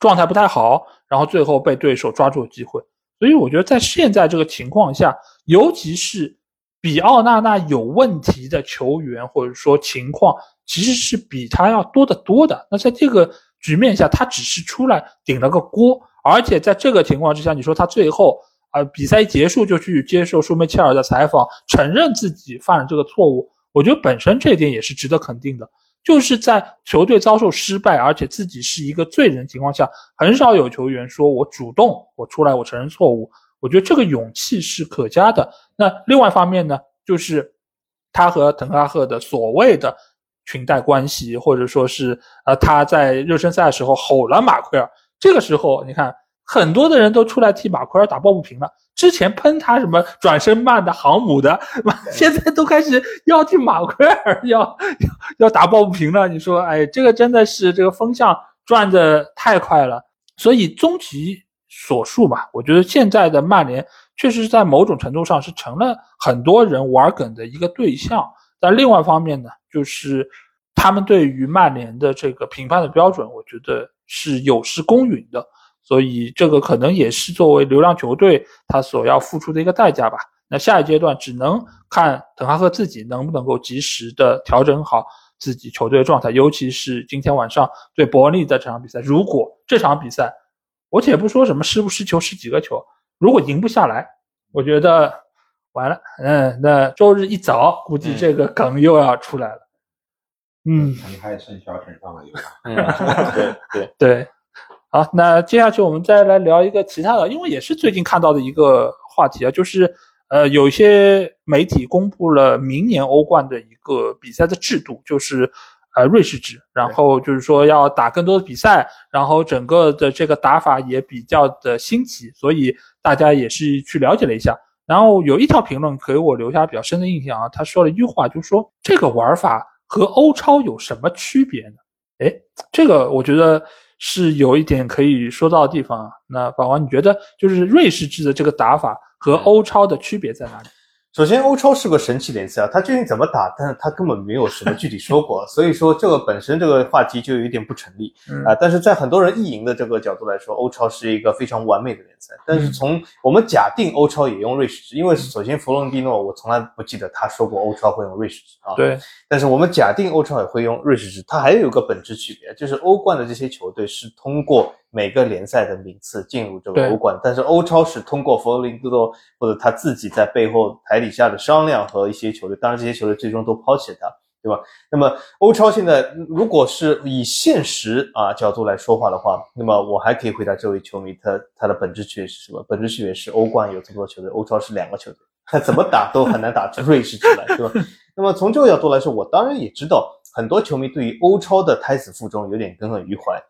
状态不太好，然后最后被对手抓住机会。所以我觉得在现在这个情况下，尤其是比奥纳纳有问题的球员或者说情况，其实是比他要多得多的。那在这个局面下，他只是出来顶了个锅，而且在这个情况之下，你说他最后啊比赛一结束就去接受舒梅切尔的采访，承认自己犯了这个错误，我觉得本身这一点也是值得肯定的。就是在球队遭受失败，而且自己是一个罪人情况下，很少有球员说我主动我出来我承认错误。我觉得这个勇气是可嘉的。那另外一方面呢，就是他和滕哈赫的所谓的裙带关系，或者说是呃他在热身赛的时候吼了马奎尔，这个时候你看很多的人都出来替马奎尔打抱不平了。之前喷他什么转身慢的航母的，现在都开始要替马奎尔要要要打抱不平了。你说，哎，这个真的是这个风向转的太快了。所以终其所述吧，我觉得现在的曼联确实在某种程度上是成了很多人玩梗的一个对象。但另外一方面呢，就是他们对于曼联的这个评判的标准，我觉得是有失公允的。所以这个可能也是作为流浪球队他所要付出的一个代价吧。那下一阶段只能看滕哈赫自己能不能够及时的调整好自己球队的状态，尤其是今天晚上对伯恩利的这场比赛。如果这场比赛，我且不说什么失不失球、失几个球，如果赢不下来，我觉得完了。嗯，那周日一早估计这个梗又要出来了。嗯，你还剩小陈上了一个。嗯，对 对对。好，那接下去我们再来聊一个其他的，因为也是最近看到的一个话题啊，就是呃，有一些媒体公布了明年欧冠的一个比赛的制度，就是呃瑞士制，然后就是说要打更多的比赛，然后整个的这个打法也比较的新奇，所以大家也是去了解了一下。然后有一条评论给我留下比较深的印象啊，他说了一句话，就是说这个玩法和欧超有什么区别呢？哎，这个我觉得是有一点可以说到的地方啊。那宝宝，你觉得就是瑞士制的这个打法和欧超的区别在哪里？首先，欧超是个神奇联赛啊，它究竟怎么打？但是它根本没有什么具体说过，所以说这个本身这个话题就有点不成立啊。但是在很多人意淫的这个角度来说，欧超是一个非常完美的联赛。但是从我们假定欧超也用瑞士制，因为首先弗洛伦蒂诺我从来不记得他说过欧超会用瑞士制啊。对。但是我们假定欧超也会用瑞士制，它还有一个本质区别，就是欧冠的这些球队是通过。每个联赛的名次进入这个欧冠，但是欧超是通过佛罗伦多或者他自己在背后台底下的商量和一些球队，当然这些球队最终都抛弃了他，对吧？那么欧超现在如果是以现实啊角度来说话的话，那么我还可以回答这位球迷，他他的本质区别是什么？本质区别是欧冠有这么多球队，欧超是两个球队，他怎么打都很难打出瑞士出来，对吧？那么从这个角度来说，我当然也知道很多球迷对于欧超的胎死腹中有点耿耿于怀。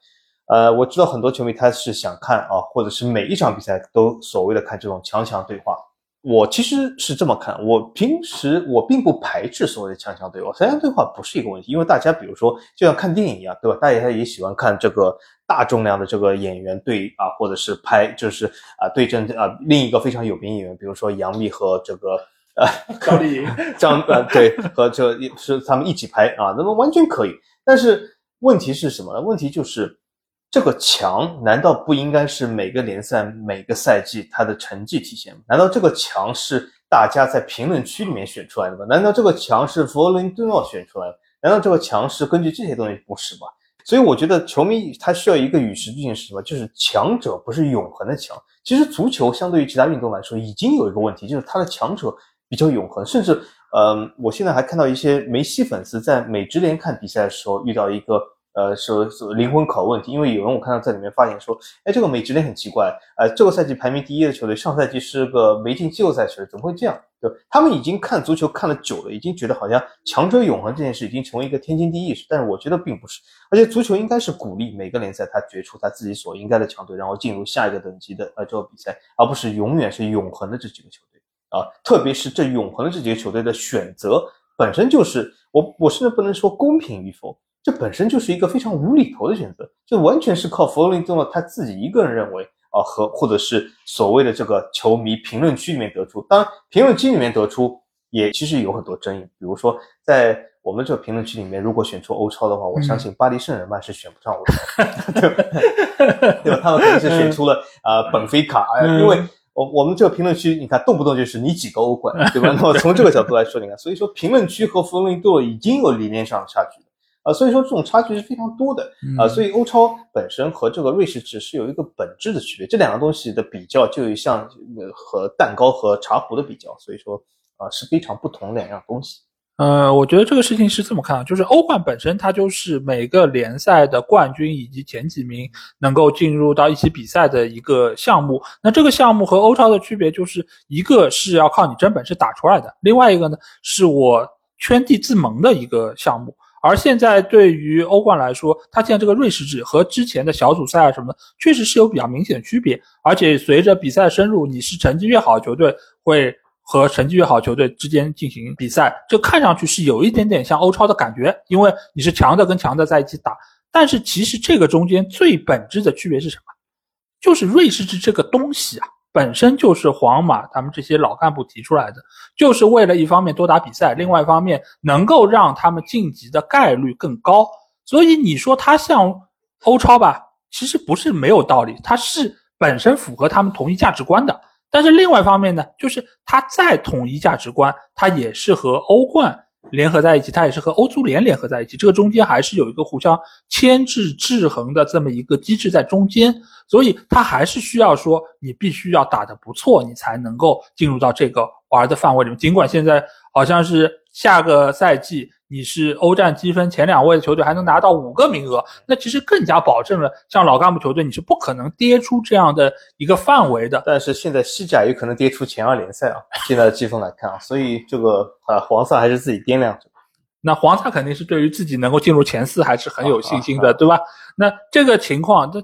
呃，我知道很多球迷他是想看啊，或者是每一场比赛都所谓的看这种强强对话。我其实是这么看，我平时我并不排斥所谓的强强对话，强强对话不是一个问题，因为大家比如说就像看电影一样，对吧？大家也喜欢看这个大重量的这个演员对啊，或者是拍就是啊对阵啊另一个非常有名演员，比如说杨幂和这个 呃赵丽颖张呃对和这是他们一起拍啊，那么完全可以。但是问题是什么呢？问题就是。这个强难道不应该是每个联赛每个赛季他的成绩体现吗？难道这个强是大家在评论区里面选出来的吗？难道这个强是佛罗伦蒂诺选出来的？难道这个强是根据这些东西？不是吧？所以我觉得球迷他需要一个与时俱进是什么？就是强者不是永恒的强。其实足球相对于其他运动来说，已经有一个问题，就是它的强者比较永恒。甚至，嗯，我现在还看到一些梅西粉丝在美职联看比赛的时候遇到一个。呃，说说灵魂拷问题，因为有人我看到在里面发言说，哎，这个美职联很奇怪，呃，这个赛季排名第一的球队，上赛季是个没进季后赛球，怎么会这样？对他们已经看足球看了久了，已经觉得好像强者永恒这件事已经成为一个天经地义事，但是我觉得并不是，而且足球应该是鼓励每个联赛他决出他自己所应该的强队，然后进入下一个等级的呃这个比赛，而不是永远是永恒的这几个球队啊，特别是这永恒的这几个球队的选择本身就是我我甚至不能说公平与否。这本身就是一个非常无厘头的选择，就完全是靠弗洛伦蒂诺他自己一个人认为啊，和或者是所谓的这个球迷评论区里面得出。当然，评论区里面得出也其实有很多争议，比如说在我们这个评论区里面，如果选出欧超的话，我相信巴黎圣日耳曼是选不上欧超，对吧？对吧？他们肯定是选出了啊本菲卡，因为我我们这个评论区，你看动不动就是你几个欧冠，对吧？那么从这个角度来说，你看，所以说评论区和弗洛伦蒂诺已经有理念上的差距。啊，所以说这种差距是非常多的啊，所以欧超本身和这个瑞士制是有一个本质的区别，这两个东西的比较就像和蛋糕和茶壶的比较，所以说啊是非常不同两样东西。呃，我觉得这个事情是这么看，就是欧冠本身它就是每个联赛的冠军以及前几名能够进入到一起比赛的一个项目，那这个项目和欧超的区别就是一个是要靠你真本事打出来的，另外一个呢是我圈地自萌的一个项目。而现在对于欧冠来说，它现在这个瑞士制和之前的小组赛啊什么的，确实是有比较明显的区别。而且随着比赛深入，你是成绩越好的球队会和成绩越好的球队之间进行比赛，这看上去是有一点点像欧超的感觉，因为你是强的跟强的在一起打。但是其实这个中间最本质的区别是什么？就是瑞士制这个东西啊。本身就是皇马他们这些老干部提出来的，就是为了一方面多打比赛，另外一方面能够让他们晋级的概率更高。所以你说他像欧超吧，其实不是没有道理，它是本身符合他们统一价值观的。但是另外一方面呢，就是他再统一价值观，他也是和欧冠。联合在一起，它也是和欧足联联合在一起，这个中间还是有一个互相牵制、制衡的这么一个机制在中间，所以它还是需要说你必须要打得不错，你才能够进入到这个玩的范围里面。尽管现在好像是下个赛季。你是欧战积分前两位的球队，还能拿到五个名额，那其实更加保证了像老干部球队，你是不可能跌出这样的一个范围的。但是现在西甲有可能跌出前二联赛啊，现在的积分来看啊，所以这个啊黄色还是自己掂量着。那黄萨肯定是对于自己能够进入前四还是很有信心的，啊啊对吧？那这个情况，这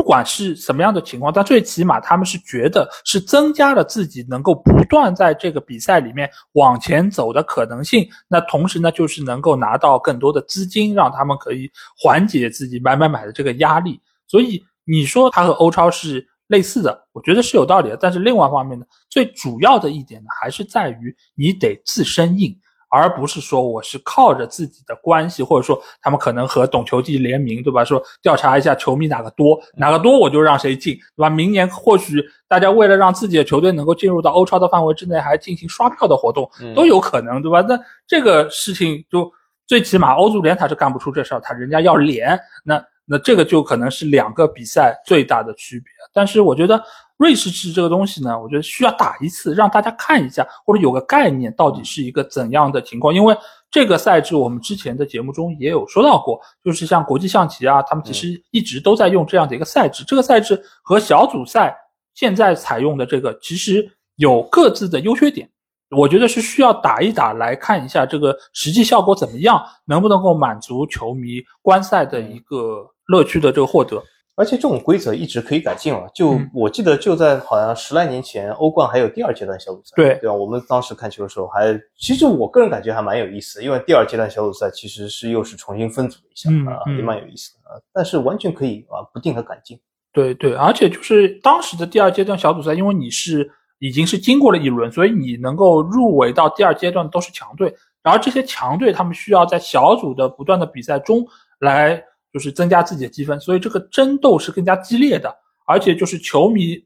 不管是什么样的情况，但最起码他们是觉得是增加了自己能够不断在这个比赛里面往前走的可能性。那同时呢，就是能够拿到更多的资金，让他们可以缓解自己买买买的这个压力。所以你说它和欧超是类似的，我觉得是有道理的。但是另外一方面呢，最主要的一点呢，还是在于你得自身硬。而不是说我是靠着自己的关系，或者说他们可能和懂球帝联名，对吧？说调查一下球迷哪个多，哪个多我就让谁进，对吧？明年或许大家为了让自己的球队能够进入到欧超的范围之内，还进行刷票的活动，嗯都有可能，对吧？那这个事情就最起码欧足联他是干不出这事儿，他人家要脸，那那这个就可能是两个比赛最大的区别。但是我觉得瑞士制这个东西呢，我觉得需要打一次，让大家看一下，或者有个概念，到底是一个怎样的情况。因为这个赛制我们之前的节目中也有说到过，就是像国际象棋啊，他们其实一直都在用这样的一个赛制。这个赛制和小组赛现在采用的这个其实有各自的优缺点。我觉得是需要打一打来看一下这个实际效果怎么样，能不能够满足球迷观赛的一个乐趣的这个获得。而且这种规则一直可以改进啊。就、嗯我记得，就在好像十来年前，欧冠还有第二阶段小组赛，对对吧？我们当时看球的时候还，其实我个人感觉还蛮有意思的，因为第二阶段小组赛其实是又是重新分组了一下嗯啊，嗯也蛮有意思的啊。但是完全可以啊，不定和改进。对对，而且就是当时的第二阶段小组赛，因为你是已经是经过了一轮，所以你能够入围到第二阶段都是强队，然后这些强队他们需要在小组的不断的比赛中来就是增加自己的积分，所以这个争斗是更加激烈的，而且就是球迷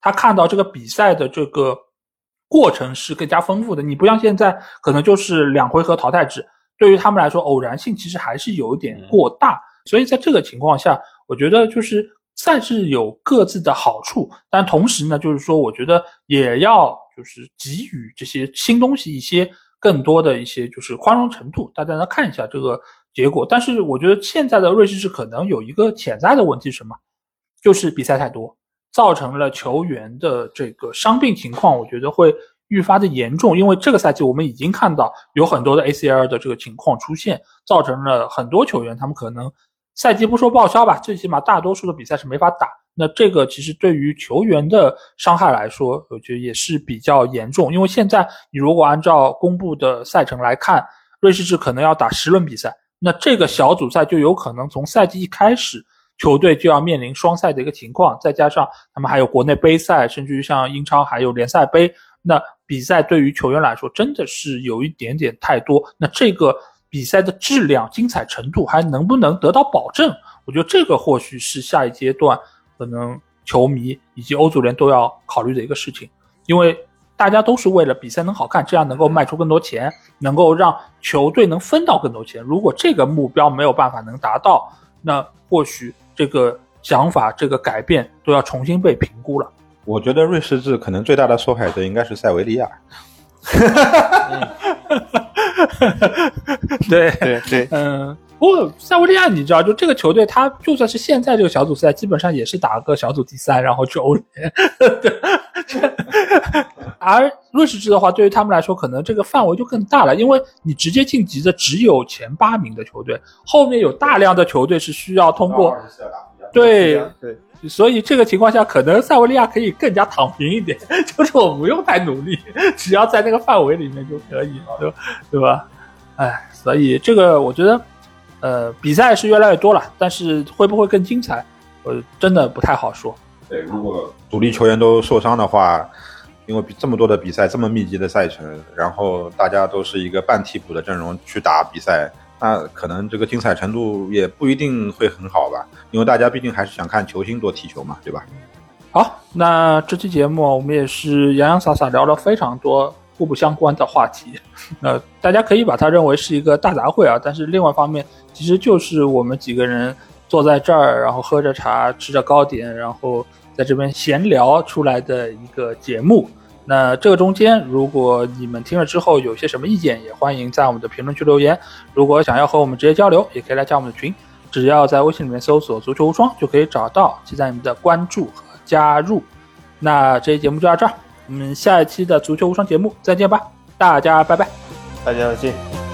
他看到这个比赛的这个过程是更加丰富的，你不像现在可能就是两回合淘汰制，对于他们来说偶然性其实还是有一点过大，所以在这个情况下，我觉得就是赛事有各自的好处，但同时呢，就是说我觉得也要就是给予这些新东西一些更多的一些就是宽容程度，大家来看一下这个结果。但是我觉得现在的瑞士制可能有一个潜在的问题是什么，就是比赛太多。造成了球员的这个伤病情况，我觉得会愈发的严重。因为这个赛季我们已经看到有很多的 ACL 的这个情况出现，造成了很多球员他们可能赛季不说报销吧，最起码大多数的比赛是没法打。那这个其实对于球员的伤害来说，我觉得也是比较严重。因为现在你如果按照公布的赛程来看，瑞士制可能要打十轮比赛，那这个小组赛就有可能从赛季一开始。球队就要面临双赛的一个情况，再加上他们还有国内杯赛，甚至于像英超还有联赛杯，那比赛对于球员来说真的是有一点点太多。那这个比赛的质量、精彩程度还能不能得到保证？我觉得这个或许是下一阶段可能球迷以及欧足联都要考虑的一个事情，因为大家都是为了比赛能好看，这样能够卖出更多钱，能够让球队能分到更多钱。如果这个目标没有办法能达到，那或许。这个想法，这个改变都要重新被评估了。我觉得瑞士制可能最大的受害者应该是塞维利亚。对对对，嗯，不过塞维利亚你知道，就这个球队，他就算是现在这个小组赛，基本上也是打个小组第三，然后去欧联。而瑞士制的话，对于他们来说，可能这个范围就更大了，因为你直接晋级的只有前八名的球队，后面有大量的球队是需要通过。对对，所以这个情况下，可能塞维利亚可以更加躺平一点，就是我不用太努力，只要在那个范围里面就可以，对对吧？哎，所以这个我觉得，呃，比赛是越来越多了，但是会不会更精彩，我真的不太好说。对，如果主力球员都受伤的话，因为这么多的比赛，这么密集的赛程，然后大家都是一个半替补的阵容去打比赛，那可能这个精彩程度也不一定会很好吧。因为大家毕竟还是想看球星多踢球嘛，对吧？好，那这期节目我们也是洋洋洒洒聊了非常多互不相关的话题，呃，大家可以把它认为是一个大杂烩啊，但是另外一方面，其实就是我们几个人坐在这儿，然后喝着茶，吃着糕点，然后在这边闲聊出来的一个节目。那这个中间，如果你们听了之后有些什么意见，也欢迎在我们的评论区留言。如果想要和我们直接交流，也可以来加我们的群，只要在微信里面搜索“足球无双”就可以找到，期待你们的关注和加入。那这期节目就到这儿，我们下一期的足球无双节目再见吧，大家拜拜。大家再见。